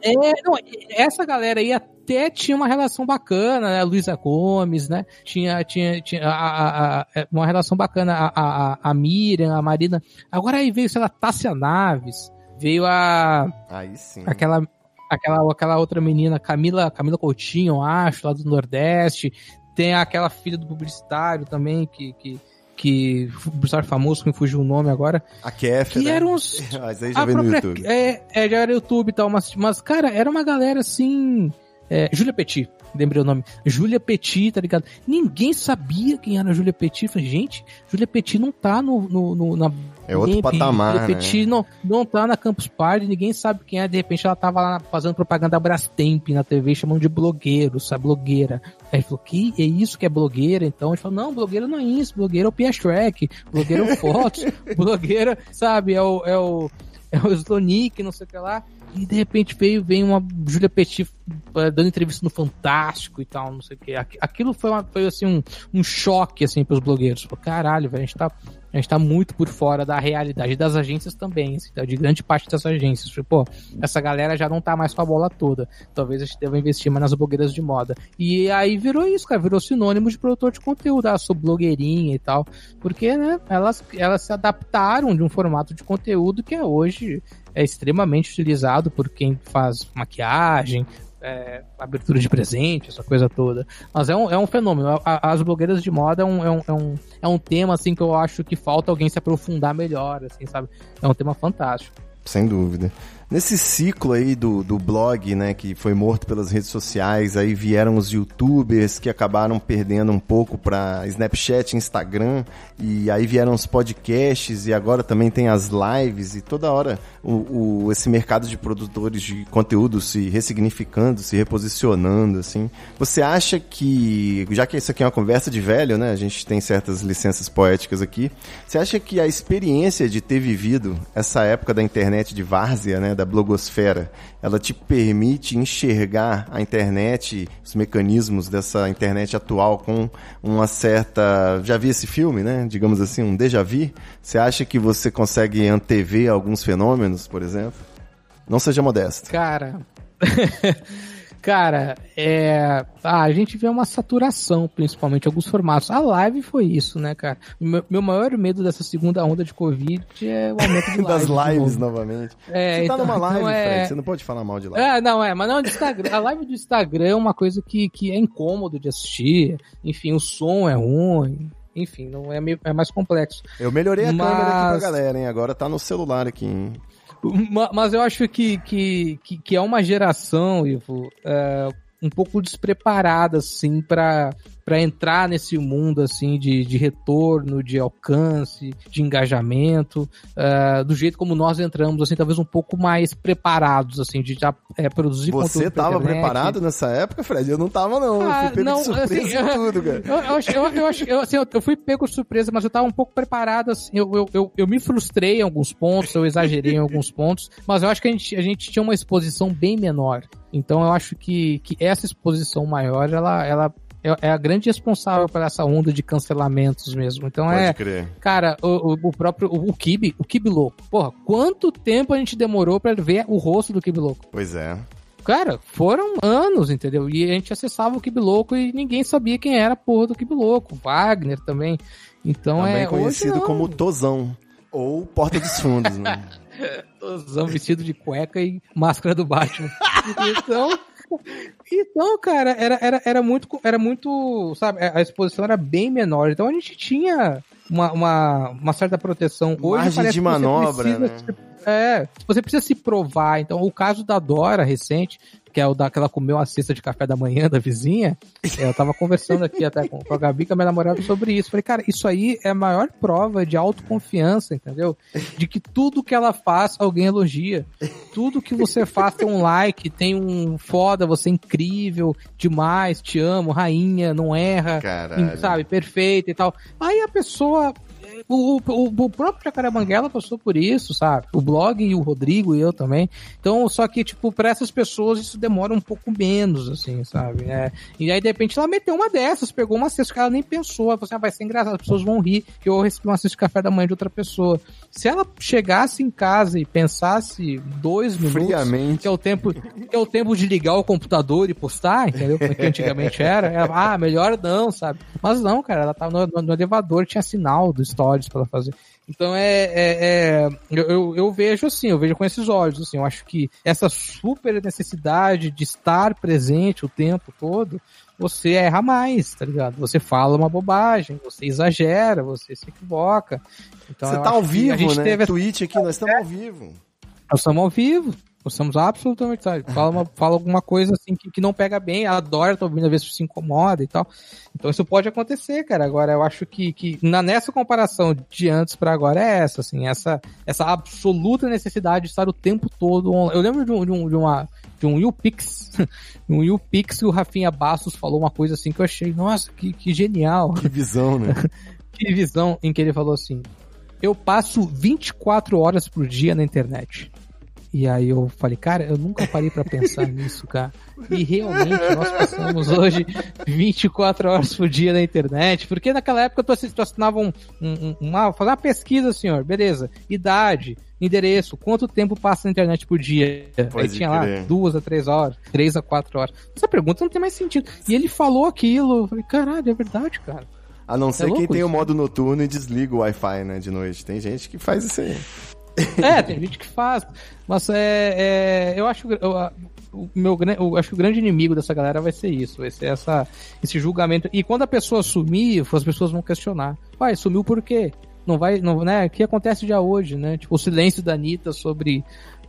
é, não, essa galera aí até tinha uma relação bacana, né? Luísa Gomes, né? Tinha, tinha, tinha a- a- a- é, uma relação bacana, a, a, a- a Miriam, a Marina. Agora aí veio, sei lá, Tássia Naves, veio a, Aí sim. aquela, aquela, aquela outra menina, Camila, Camila Coutinho, eu acho, lá do Nordeste. Tem aquela filha do publicitário também, que, que, que publicitário famoso, que me fugiu o nome agora, A Kéfera. que eram uns, Mas aí já a veio no YouTube. É, é, já era YouTube e tal, mas, mas, cara, era uma galera assim. É, Júlia Petit, lembrei o nome. Júlia Petit, tá ligado? Ninguém sabia quem era Júlia Petit. Falei, gente, Júlia Petit não tá no, no, no- na. É outro Bemp, patamar, né? Petit não, não tá na Campus Party, ninguém sabe quem é. De repente ela tava lá fazendo propaganda da Brastemp na TV, chamando de blogueiro, sabe? Blogueira. Aí falou, que é isso que é blogueira? Então ele falou, não, blogueira não é isso, blogueira é o Pia Shrek, blogueira é o Fotos, blogueira, sabe, é o, é o, é o Slonick, não sei o que lá. E de repente veio, vem uma Julia Petit eh, dando entrevista no Fantástico e tal, não sei o que. Aqu- Aquilo foi, uma, foi assim, um, um choque, assim, pros blogueiros. Falei, caralho, velho, a gente tá. A gente tá muito por fora da realidade das agências também, assim, tá? de grande parte das agências. Falei, Pô, essa galera já não tá mais com a bola toda. Talvez a gente deva investir mais nas blogueiras de moda. E aí virou isso, cara, virou sinônimo de produtor de conteúdo, ah, sou blogueirinha e tal. Porque, né, elas, elas se adaptaram de um formato de conteúdo que é hoje é extremamente utilizado por quem faz maquiagem, é, abertura de presente, essa coisa toda. Mas é um, é um fenômeno. As blogueiras de moda é um, é, um, é, um, é um tema, assim, que eu acho que falta alguém se aprofundar melhor, assim, sabe? É um tema fantástico. Sem dúvida. Nesse ciclo aí do, do blog, né, que foi morto pelas redes sociais, aí vieram os youtubers que acabaram perdendo um pouco para Snapchat, Instagram, e aí vieram os podcasts, e agora também tem as lives, e toda hora o, o- esse mercado de produtores de conteúdo se ressignificando, se reposicionando, assim. Você acha que, já que isso aqui é uma conversa de velho, né, a gente tem certas licenças poéticas aqui, você acha que a experiência de ter vivido essa época da internet de várzea, né, da blogosfera, ela te permite enxergar a internet, os mecanismos dessa internet atual com uma certa, já vi esse filme, né, digamos assim, um déjà vu? Você acha que você consegue antever alguns fenômenos, por exemplo? Não seja modesto. Cara. Cara, é. Ah, a gente vê uma saturação, principalmente em alguns formatos. A live foi isso, né, cara? Meu, meu maior medo dessa segunda onda de Covid é o aumento de das lives. de novamente. É, você tá então- numa live, então é- Fred, você não pode falar mal de live. É, não, é, mas não do Instagram. A live do Instagram é uma coisa que, que é incômodo de assistir. Enfim, o som é ruim. Enfim, não é, meio, é mais complexo. Eu melhorei a câmera aqui pra Mas- galera, hein? Agora tá no celular aqui, hein? Ma- Mas eu acho que, que, que, que é uma geração, Ivo, é, um pouco despreparada, assim, pra, pra entrar nesse mundo, assim, de, de retorno, de alcance, de engajamento, é, do jeito como nós entramos, assim, talvez um pouco mais preparados, assim, de já é, produzir Você conteúdo pra tava internet. preparado nessa época, Fred? Eu não tava, não. eu Ah, fui pego não, de surpresa assim, em tudo, cara. Eu, eu, acho- eu, eu, eu, assim, eu, eu fui pego de surpresa, mas eu tava um pouco preparado, assim, eu, eu, eu, eu me frustrei em alguns pontos, eu exagerei em alguns pontos, mas eu acho que a gente, a gente tinha uma exposição bem menor. Então eu acho que, que essa exposição maior, ela, ela, é, é a grande responsável por essa onda de cancelamentos mesmo. Então Pode é. crer. Cara, o, o, próprio. O, o Kibe, o Kibe louco. Porra, quanto tempo a gente demorou pra ver o rosto do Kibe louco? Pois é. Cara, foram anos, entendeu? E a gente acessava o Kibe louco e ninguém sabia quem era a porra do Kibe louco. Wagner também. Então Também é. conhecido como Tozão. Ou Porta dos Fundos, né? Tozão vestido de cueca e máscara do Batman. Então, então cara, era, era, era muito, era muito, sabe, a exposição era bem menor. Então a gente tinha uma, uma, uma certa proteção. Hoje Margem parece de manobra, precisa né? se- é, você precisa se provar. Então, o caso da Dora recente, que é o da que ela comeu a cesta de café da manhã da vizinha, é, eu tava conversando aqui até com, com a Gabi, com a minha namorada, sobre isso. Falei, cara, isso aí é a maior prova de autoconfiança, entendeu? De que tudo que ela faz, alguém elogia. Tudo que você faz tem um like, tem um foda, você é incrível, demais, te amo, rainha, não erra, Caralho. sabe, perfeita e tal. Aí a pessoa. O, o, o próprio Jacaré Banguela passou por isso, sabe? O blog e o Rodrigo e eu também. Então, só que, tipo, pra essas pessoas isso demora um pouco menos, assim, sabe? É, e aí, de repente, ela meteu uma dessas, pegou uma cesta que ela nem pensou. Ela falou assim, ah, vai ser engraçado, as pessoas vão rir que eu recebi uma cesta de café da manhã de outra pessoa. Se ela chegasse em casa e pensasse dois minutos, Friamente. que é o tempo, que é o tempo de ligar o computador e postar, entendeu? Como é que antigamente era. Ela, ah, melhor não, sabe? Mas não, cara, ela tava no, no elevador, tinha sinal do Stories pra ela fazer. Então é, é, é- eu, eu, vejo assim, eu vejo com esses olhos, assim, eu acho que essa super necessidade de estar presente o tempo todo, você erra mais, tá ligado? Você fala uma bobagem, você exagera, você se equivoca. Então, Você tá ao vivo, né? teve Twitch aqui, nós estamos ao vivo. nós estamos ao vivo. Nós estamos absolutamente, sabe? Fala, uma- fala alguma coisa assim que, que não pega bem, adora, tá ouvindo, às vezes se incomoda e tal. Então isso pode acontecer, cara. Agora eu acho que, que na, nessa comparação de antes pra agora é essa, assim, essa, essa absoluta necessidade de estar o tempo todo on- Eu lembro de um, de um, de uma, de um YouPix, um YouPix que o Rafinha Bastos falou uma coisa assim que eu achei, nossa, que, que genial. Que visão, né? Que visão em que ele falou assim: Eu passo 24 horas por dia na internet. E aí eu falei, cara, eu nunca parei pra pensar nisso, cara. E realmente nós passamos hoje 24 horas por dia na internet, porque naquela época tu, assi- tu assinava um, um, um- uma, fazer uma pesquisa, senhor, beleza, idade, endereço, quanto tempo passa na internet por dia? aí Pode tinha lá duas a três horas, três a quatro horas. Essa pergunta não tem mais sentido. E ele falou aquilo, eu falei, caralho, é verdade, cara. A não ser É quem tem o isso, modo noturno e desliga o Wi-Fi, né, de noite. Tem gente que faz isso aí. É, tem gente que faz. Mas é, é, eu acho eu, o meu eu acho que o grande inimigo dessa galera vai ser isso, vai ser essa, esse julgamento. E quando a pessoa sumir, as pessoas vão questionar. Pai, sumiu por quê? Não vai, não, né? O que acontece já hoje, né? Tipo, o silêncio da Anitta sobre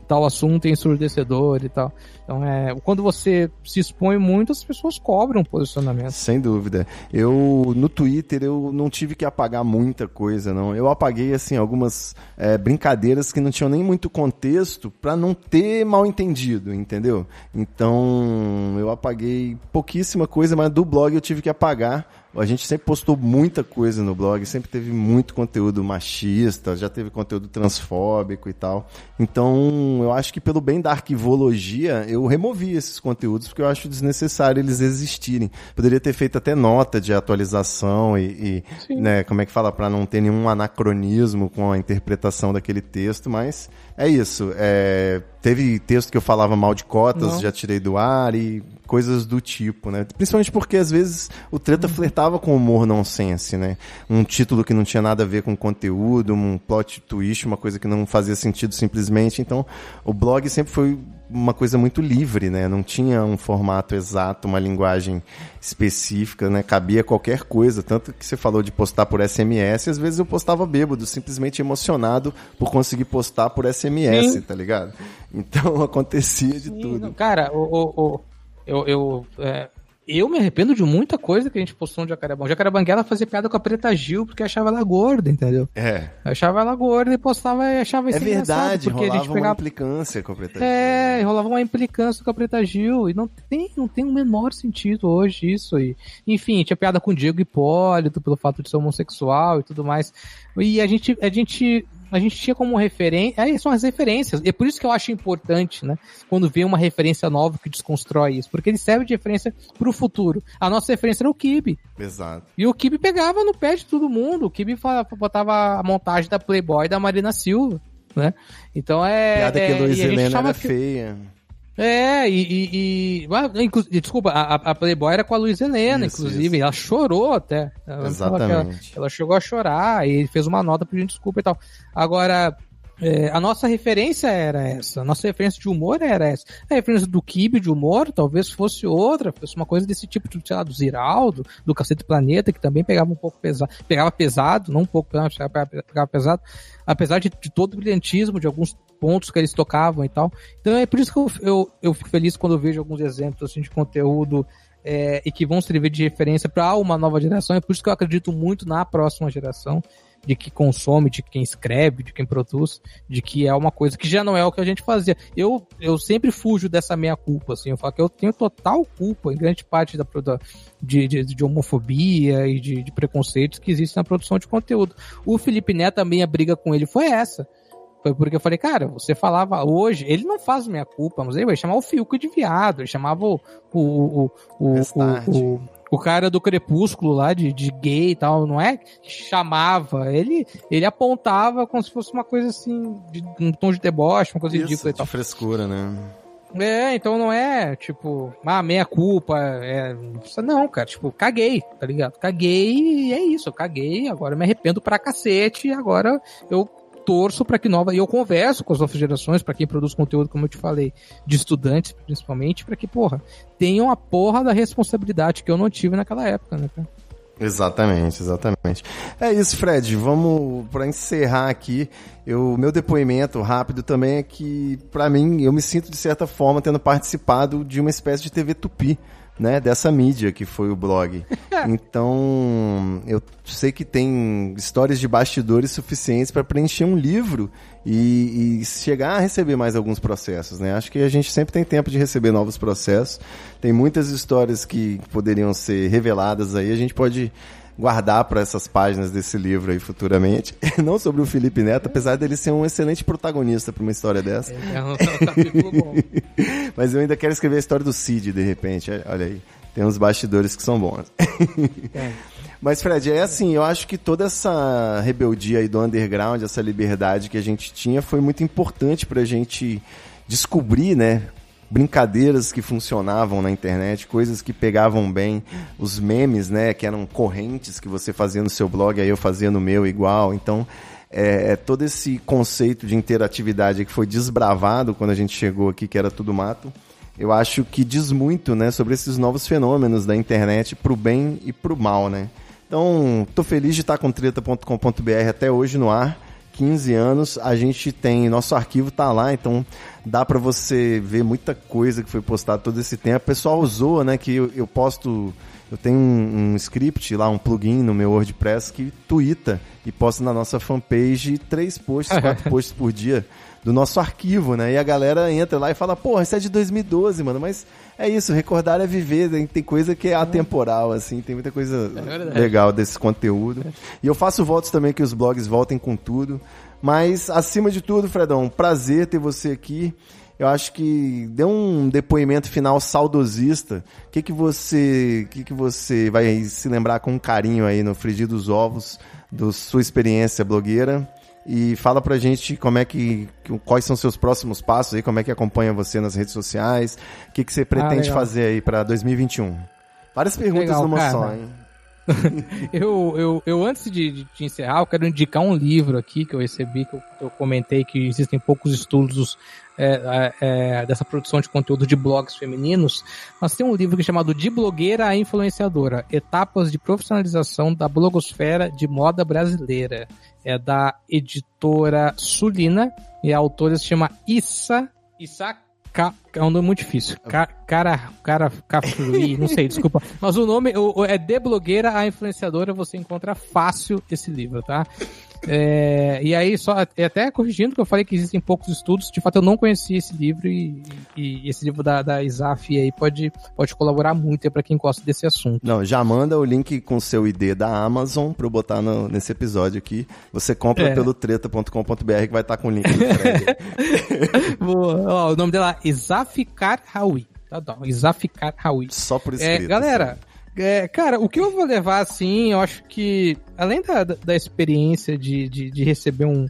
tal assunto é ensurdecedor e tal. Então, é, quando você se expõe muito, as pessoas cobram posicionamento. Sem dúvida. Eu, no Twitter, eu não tive que apagar muita coisa, não. Eu apaguei, assim, algumas é, brincadeiras que não tinham nem muito contexto pra não ter mal entendido, entendeu? Então, eu apaguei pouquíssima coisa, mas do blog eu tive que apagar. A gente sempre postou muita coisa no blog, sempre teve muito conteúdo machista, já teve conteúdo transfóbico e tal. Então, eu acho que pelo bem da arquivologia, eu removi esses conteúdos porque eu acho desnecessário eles existirem. Poderia ter feito até nota de atualização e, e, né, como é que fala, para não ter nenhum anacronismo com a interpretação daquele texto, mas é isso. É, teve texto que eu falava mal de cotas, Não. já tirei do ar e coisas do tipo, né? Principalmente porque às vezes o treta flertava com humor nonsense, né? Um título que não tinha nada a ver com conteúdo, um plot twist, uma coisa que não fazia sentido simplesmente. Então, o blog sempre foi uma coisa muito livre, né? Não tinha um formato exato, uma linguagem específica, né? Cabia qualquer coisa. Tanto que você falou de postar por SMS, às vezes eu postava bêbado, simplesmente emocionado por conseguir postar por SMS, Sim. tá ligado? Então acontecia de Sim, tudo. Cara, o, o, o- eu, eu, é, eu me arrependo de muita coisa que a gente postou no Jacaré Banguela. Jacaré Banguela fazia piada com a Preta Gil porque achava ela gorda, entendeu? É. Achava ela gorda e postava e achava isso É verdade, porque a rolava gente uma pegava... implicância com a Preta Gil. É, rolava uma implicância com a Preta Gil. E não tem, não tem o menor sentido hoje isso. E, enfim, tinha piada com o Diego Hipólito pelo fato de ser homossexual e tudo mais. E a gente, a gente a gente tinha como referência. Aí são as referências. E é por isso que eu acho importante, né? Quando vem uma referência nova que desconstrói isso. Porque ele serve de referência pro futuro. A nossa referência era o Kibe. Exato. E o Kibe pegava no pé de todo mundo. O Kibe botava a montagem da Playboy da Marina Silva. Né? Então é. Piada é, que Luiz Helena era que- feia. É, e. e, e- desculpa, a, a Playboy era com a Luiz Helena, Isso, inclusive. isso. Ela chorou até. Que ela- Exatamente. ela chegou a chorar e fez uma nota pedindo desculpa e tal. Agora, é, a nossa referência era essa. A nossa referência de humor era essa. A referência do Kibe de humor talvez fosse outra, fosse uma coisa desse tipo, sei lá, do Ziraldo, do Cacete Planeta, que também pegava um pouco pesado. Pegava pesado, não um pouco pegava pesado. Apesar de, de todo o brilhantismo, de alguns pontos que eles tocavam e tal. Então é por isso que eu, eu, eu fico feliz quando eu vejo alguns exemplos assim, de conteúdo é, e que vão servir de referência para uma nova geração. É por isso que eu acredito muito na próxima geração, de que consome, de quem escreve, de quem produz, de que é uma coisa que já não é o que a gente fazia. Eu, eu sempre fujo dessa meia culpa, assim, eu falo que eu tenho total culpa em grande parte da, da de, de, de homofobia e de, de preconceitos que existem na produção de conteúdo. O Felipe Neto, a minha briga com ele foi essa. Foi porque eu falei, cara, você falava hoje, ele não faz minha culpa, mas ele vai chamar o Fiuco de viado, ele chamava o, o, o, o, o, o, o cara do Crepúsculo lá, de, de gay e tal, não é chamava, ele, ele apontava como se fosse uma coisa assim, de um tom de deboche, uma coisa Isso, ridícula e tal. frescura, né? É, então não é, tipo, ah, meia culpa, é... Não, cara, tipo, caguei, tá ligado? Caguei e é isso, eu caguei, agora eu me arrependo pra cacete, e agora eu torço pra que nova... E eu converso com as novas gerações, pra quem produz conteúdo, como eu te falei, de estudantes, principalmente, pra que, porra, tenham a porra da responsabilidade que eu não tive naquela época, né, cara? Exatamente, exatamente. É isso, Fred. Vamos para encerrar aqui. Eu, meu depoimento rápido também é que, para mim, eu me sinto de certa forma tendo participado de uma espécie de TV Tupi, né? Dessa mídia que foi o blog. Então, eu sei que tem histórias de bastidores suficientes para preencher um livro e, e chegar a receber mais alguns processos, né? Acho que a gente sempre tem tempo de receber novos processos. Tem muitas histórias que poderiam ser reveladas aí. A gente pode guardar para essas páginas desse livro aí futuramente. Não sobre o Felipe Neto, apesar dele ser um excelente protagonista para uma história dessa. É um, capítulo bom. Mas eu ainda quero escrever a história do Cid, de repente. Olha aí. Tem uns bastidores que são bons. É. Mas, Fred, é assim, eu acho que toda essa rebeldia aí do underground, essa liberdade que a gente tinha, foi muito importante pra gente descobrir, né? Brincadeiras que funcionavam na internet, coisas que pegavam bem, os memes, né? Que eram correntes que você fazia no seu blog, aí eu fazia no meu igual. Então, é, é todo esse conceito de interatividade que foi desbravado quando a gente chegou aqui, que era tudo mato eu acho que diz muito, né, sobre esses novos fenômenos da internet pro bem e pro mal, né? Então, tô feliz de estar com treta.com.br até hoje no ar. 15 anos, a gente tem, nosso arquivo tá lá, então dá para você ver muita coisa que foi postada todo esse tempo. O pessoal usou, né, que eu, eu posto, eu tenho um, um script lá, um plugin no meu WordPress que twitta e posta na nossa fanpage três posts, quatro posts por dia do nosso arquivo, né? E a galera entra lá e fala, porra, isso é de 2012, mano, mas é isso, recordar é viver, tem, tem coisa que é atemporal, assim, tem muita coisa verdade. legal desse conteúdo. E eu faço votos também que os blogs voltem com tudo. Mas, acima de tudo, Fredão, prazer ter você aqui. Eu acho que deu um depoimento final saudosista. O que, que você. que, que você vai se lembrar com carinho aí no frigir dos ovos da sua experiência blogueira? E fala pra gente como é que. quais são seus próximos passos aí, como é que acompanha você nas redes sociais, o que, que você pretende legal. fazer aí pra 2021. Várias perguntas Legal, numa cara. só, hein? eu, eu, eu, antes de, de, de encerrar, eu quero indicar um livro aqui que eu recebi, que eu, eu comentei que existem poucos estudos é, é, dessa produção de conteúdo de blogs femininos, mas tem um livro é chamado De Blogueira a Influenciadora, Etapas de Profissionalização da Blogosfera de Moda Brasileira. É da editora Sulina, e a autora se chama Issa, Issa Ka- é um nome muito difícil. Ca- Cara, cara, Cafruí, não sei, desculpa. Mas o nome o- é De Blogueira a Influenciadora, você encontra fácil esse livro, tá? É, e aí, só até corrigindo que eu falei que existem poucos estudos, de fato eu não conhecia esse livro e, e- esse livro da, da Isaf aí pode, pode colaborar muito pra quem gosta desse assunto. Não, já manda o link com seu ID da Amazon pra eu botar no- nesse episódio aqui. Você compra É. pelo treta.com.br que vai estar com o link. Boa. Ó, o nome dela é Isafikar Hawi. Tá, tá, Isafikar Hawi. Só por É, escrito. galera, é, cara, o que eu vou levar assim, eu acho que, além da, da, da experiência de, de, de receber um,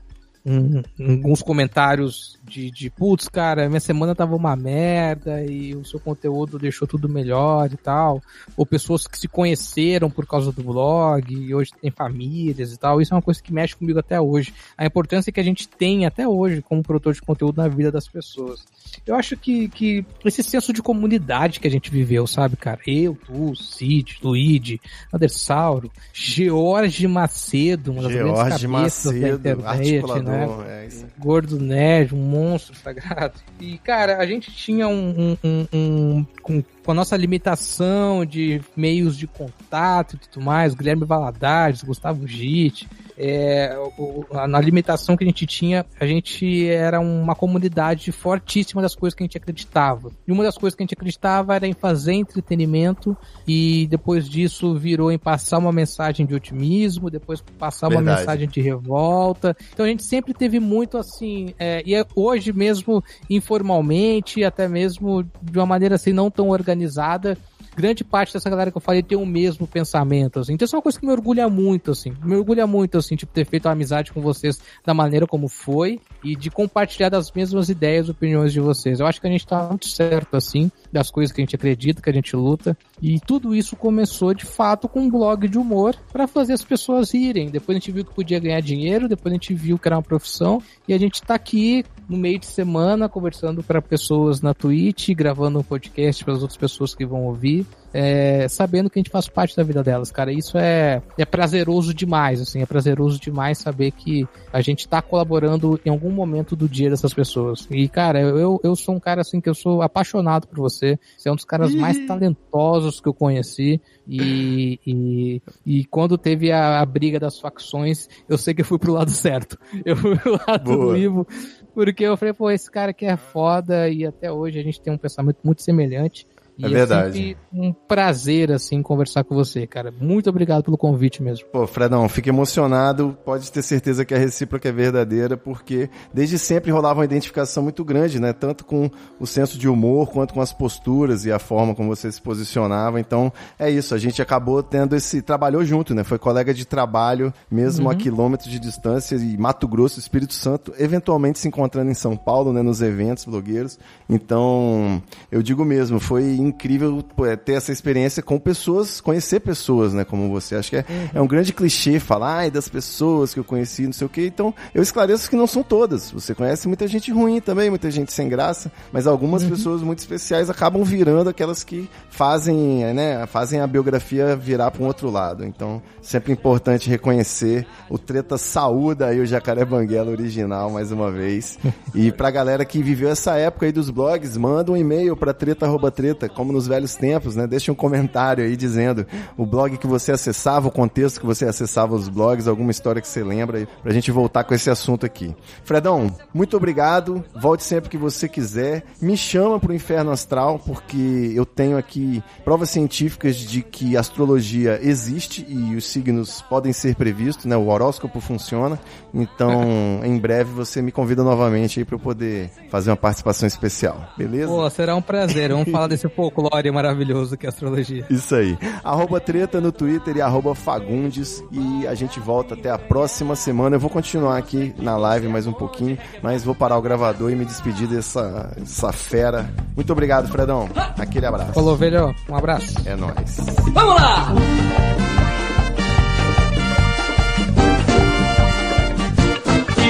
um- alguns comentários de, de putz, cara, minha semana tava uma merda e o seu conteúdo deixou tudo melhor e tal, ou pessoas que se conheceram por causa do blog e hoje tem famílias e tal, isso é uma coisa que mexe comigo até hoje. A importância que a gente tem até hoje como produtor de conteúdo na vida das pessoas. Eu acho que, que esse senso de comunidade que a gente viveu, sabe, cara? Eu, tu, Cid, Luigi, Andersauro, George Macedo, uma das grandes George cabeças da Macedo, internet, né? É. Gordo Nerd, um monstro sagrado. E, cara, a gente tinha um. um, um, um- com, a nossa limitação de meios de contato e tudo mais, Guilherme Valadares, Gustavo Gitt, é, o- na limitação que a gente tinha, a gente era uma comunidade fortíssima das coisas que a gente acreditava. E uma das coisas que a gente acreditava era em fazer entretenimento e depois disso virou em passar uma mensagem de otimismo, depois passar uma Verdade. mensagem de revolta. Então a gente sempre teve muito assim, é, e é hoje mesmo informalmente, até mesmo de uma maneira assim não tão organizada, organizada grande parte dessa galera que eu falei tem o mesmo pensamento, assim. Então isso é uma coisa que me orgulha muito, assim. Me orgulha muito, assim, tipo, ter feito uma amizade com vocês da maneira como foi e de compartilhar das mesmas ideias opiniões de vocês. Eu acho que a gente tá muito certo, assim, das coisas que a gente acredita, que a gente luta. E tudo isso começou, de fato, com um blog de humor para fazer as pessoas irem. Depois a gente viu que podia ganhar dinheiro, depois a gente viu que era uma profissão e a gente tá aqui no meio de semana conversando para pessoas na Twitch, gravando um podcast para as outras pessoas que vão ouvir, é, sabendo que a gente faz parte da vida delas, cara. Isso é, é prazeroso demais, assim, é prazeroso demais saber que a gente tá colaborando em algum momento do dia dessas pessoas. E, cara, eu, eu sou um cara assim que eu sou apaixonado por você. Você é um dos caras mais talentosos que eu conheci. E, e, e quando teve a, a briga das facções, eu sei que eu fui pro lado certo. Eu fui pro lado Boa. do Ivo, porque eu falei, pô, esse cara aqui é foda e até hoje a gente tem um pensamento muito semelhante. E É verdade. sempre um prazer, assim, conversar com você, cara. Muito obrigado pelo convite mesmo. Pô, Fredão, fico emocionado. Pode ter certeza que a recíproca é verdadeira, porque desde sempre rolava uma identificação muito grande, né? Tanto com o senso de humor, quanto com as posturas e a forma como você se posicionava. Então, é isso. A gente acabou tendo esse. Trabalhou junto, né? Foi colega de trabalho, mesmo a quilômetros de distância, e Mato Grosso, Espírito Santo, eventualmente se encontrando em São Paulo, né? Nos eventos blogueiros. Então, eu digo mesmo, foi incrível é, ter essa experiência com pessoas, conhecer pessoas, né, como você. Acho que é, é um grande clichê falar ai, das pessoas que eu conheci, não sei o quê. Então, eu esclareço que não são todas. Você conhece muita gente ruim também, muita gente sem graça, mas algumas pessoas muito especiais acabam virando aquelas que fazem, né, fazem a biografia virar para um outro lado. Então, sempre importante reconhecer o Treta Saúda aí o Jacaré Banguela original mais uma vez. E pra galera que viveu essa época aí dos blogs, manda um e-mail pra treta@treta, como nos velhos tempos, né? Deixa um comentário aí dizendo o blog que você acessava, o contexto que você acessava os blogs, alguma história que você lembra, pra gente voltar com esse assunto aqui. Fredão, muito obrigado. Volte sempre que você quiser. Me chama pro Inferno Astral, porque eu tenho aqui provas científicas de que astrologia existe e os signos podem ser previstos, né? O horóscopo funciona. Então, em breve você me convida novamente aí para eu poder fazer uma participação especial. Beleza? Pô, será um prazer. Vamos falar desse folclore maravilhoso que é a astrologia. Isso aí. Arroba treta no Twitter e arroba Fagundes. E a gente volta até a próxima semana. Eu vou continuar aqui na live mais um pouquinho, mas vou parar o gravador e me despedir dessa, dessa fera. Muito obrigado, Fredão. Aquele abraço. Falou, velho. Um abraço. É nóis. Vamos lá!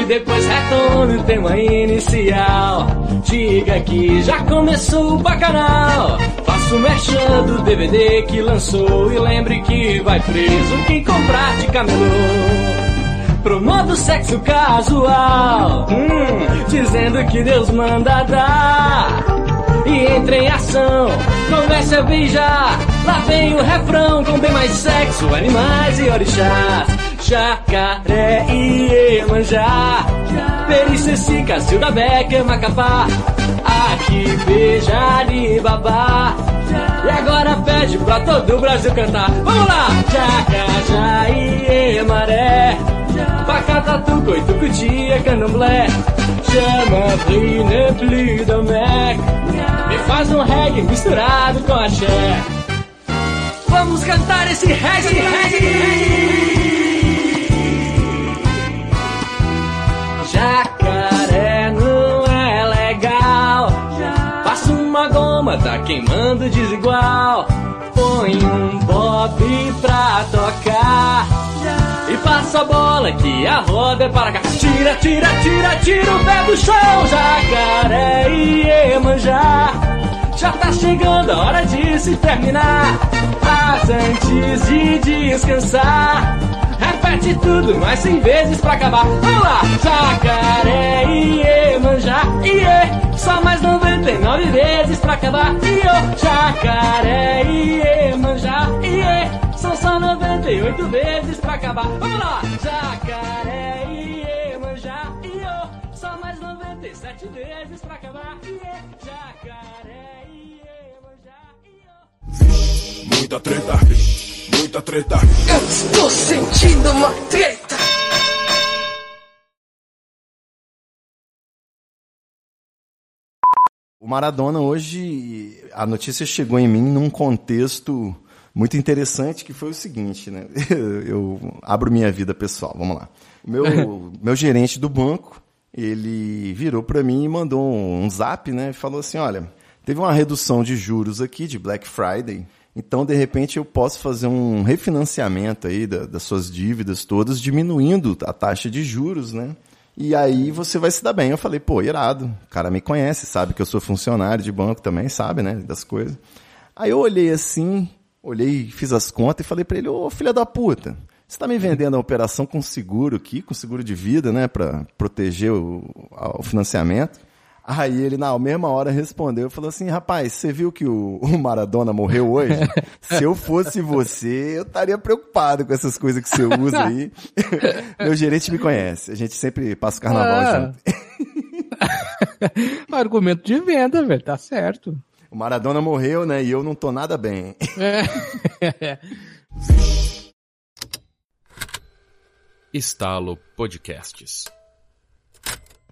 Depois retome o tema inicial. Diga que já começou o bacanal. Faça o merchan do DVD que lançou. E lembre que vai preso quem comprar de camelô. Promova sexo casual. Hum, dizendo que Deus manda dar. E entra em ação. Comece a beijar, lá vem o refrão com bem mais sexo, animais e orixás. Jacaré e Iemanjá, Periceci, Cacilda Becker, Macapá. Aqui beija Alibaba. E agora pede pra todo o Brasil cantar. Vamos lá! Jacajá e Emaré. Pacatatu, Coitucutia, Candomblé. Chama Brina, Plida, Mac. Me faz um reggae misturado com axé. Vamos cantar esse reggae, reggae, reggae. Queimando desigual. Põe um bob pra tocar. E passa a bola que a roda é para cá. Tira, tira, tira, tira o pé do chão. Jacaré e Iemanjá. Já tá chegando a hora de se terminar. Mas antes de descansar, repete tudo mais cem vezes pra acabar. Vamos lá! Jacaré, iê, manjá, iê. Só mais 99 vezes pra acabar. Iô, jacaré, iê, manjá, iê. São só 98 vezes pra acabar. Vamos lá! Jacaré, iê, manjá, iô. Só mais 97 vezes pra acabar. Iê, jacaré, iê, manjá, iô. Muita treta, muita treta. Eu estou sentindo uma treta. O Maradona hoje, a notícia chegou em mim num contexto muito interessante que foi o seguinte, né? Eu abro minha vida pessoal, vamos lá. Meu, meu gerente do banco, ele virou para mim e mandou um zap, né? E falou assim, olha, teve uma redução de juros aqui de Black Friday, então de repente eu posso fazer um refinanciamento aí da- das suas dívidas todas, diminuindo a taxa de juros, né? E aí você vai se dar bem. Eu falei, pô, irado. O cara me conhece, sabe que eu sou funcionário de banco também, sabe, né? Das coisas. Aí eu olhei assim, olhei, fiz as contas e falei pra ele, ô filha da puta, você tá me vendendo a operação com seguro aqui, com seguro de vida, né? Pra proteger o, o financiamento. Aí ele, na mesma hora, respondeu e falou assim, rapaz, você viu que o, o Maradona morreu hoje? Se eu fosse você, eu estaria preocupado com essas coisas que você usa aí. Meu gerente me conhece, a gente sempre passa o carnaval Ah. junto. Argumento de venda, velho, tá certo. O Maradona morreu, né? E eu não tô nada bem. Estalo Podcasts.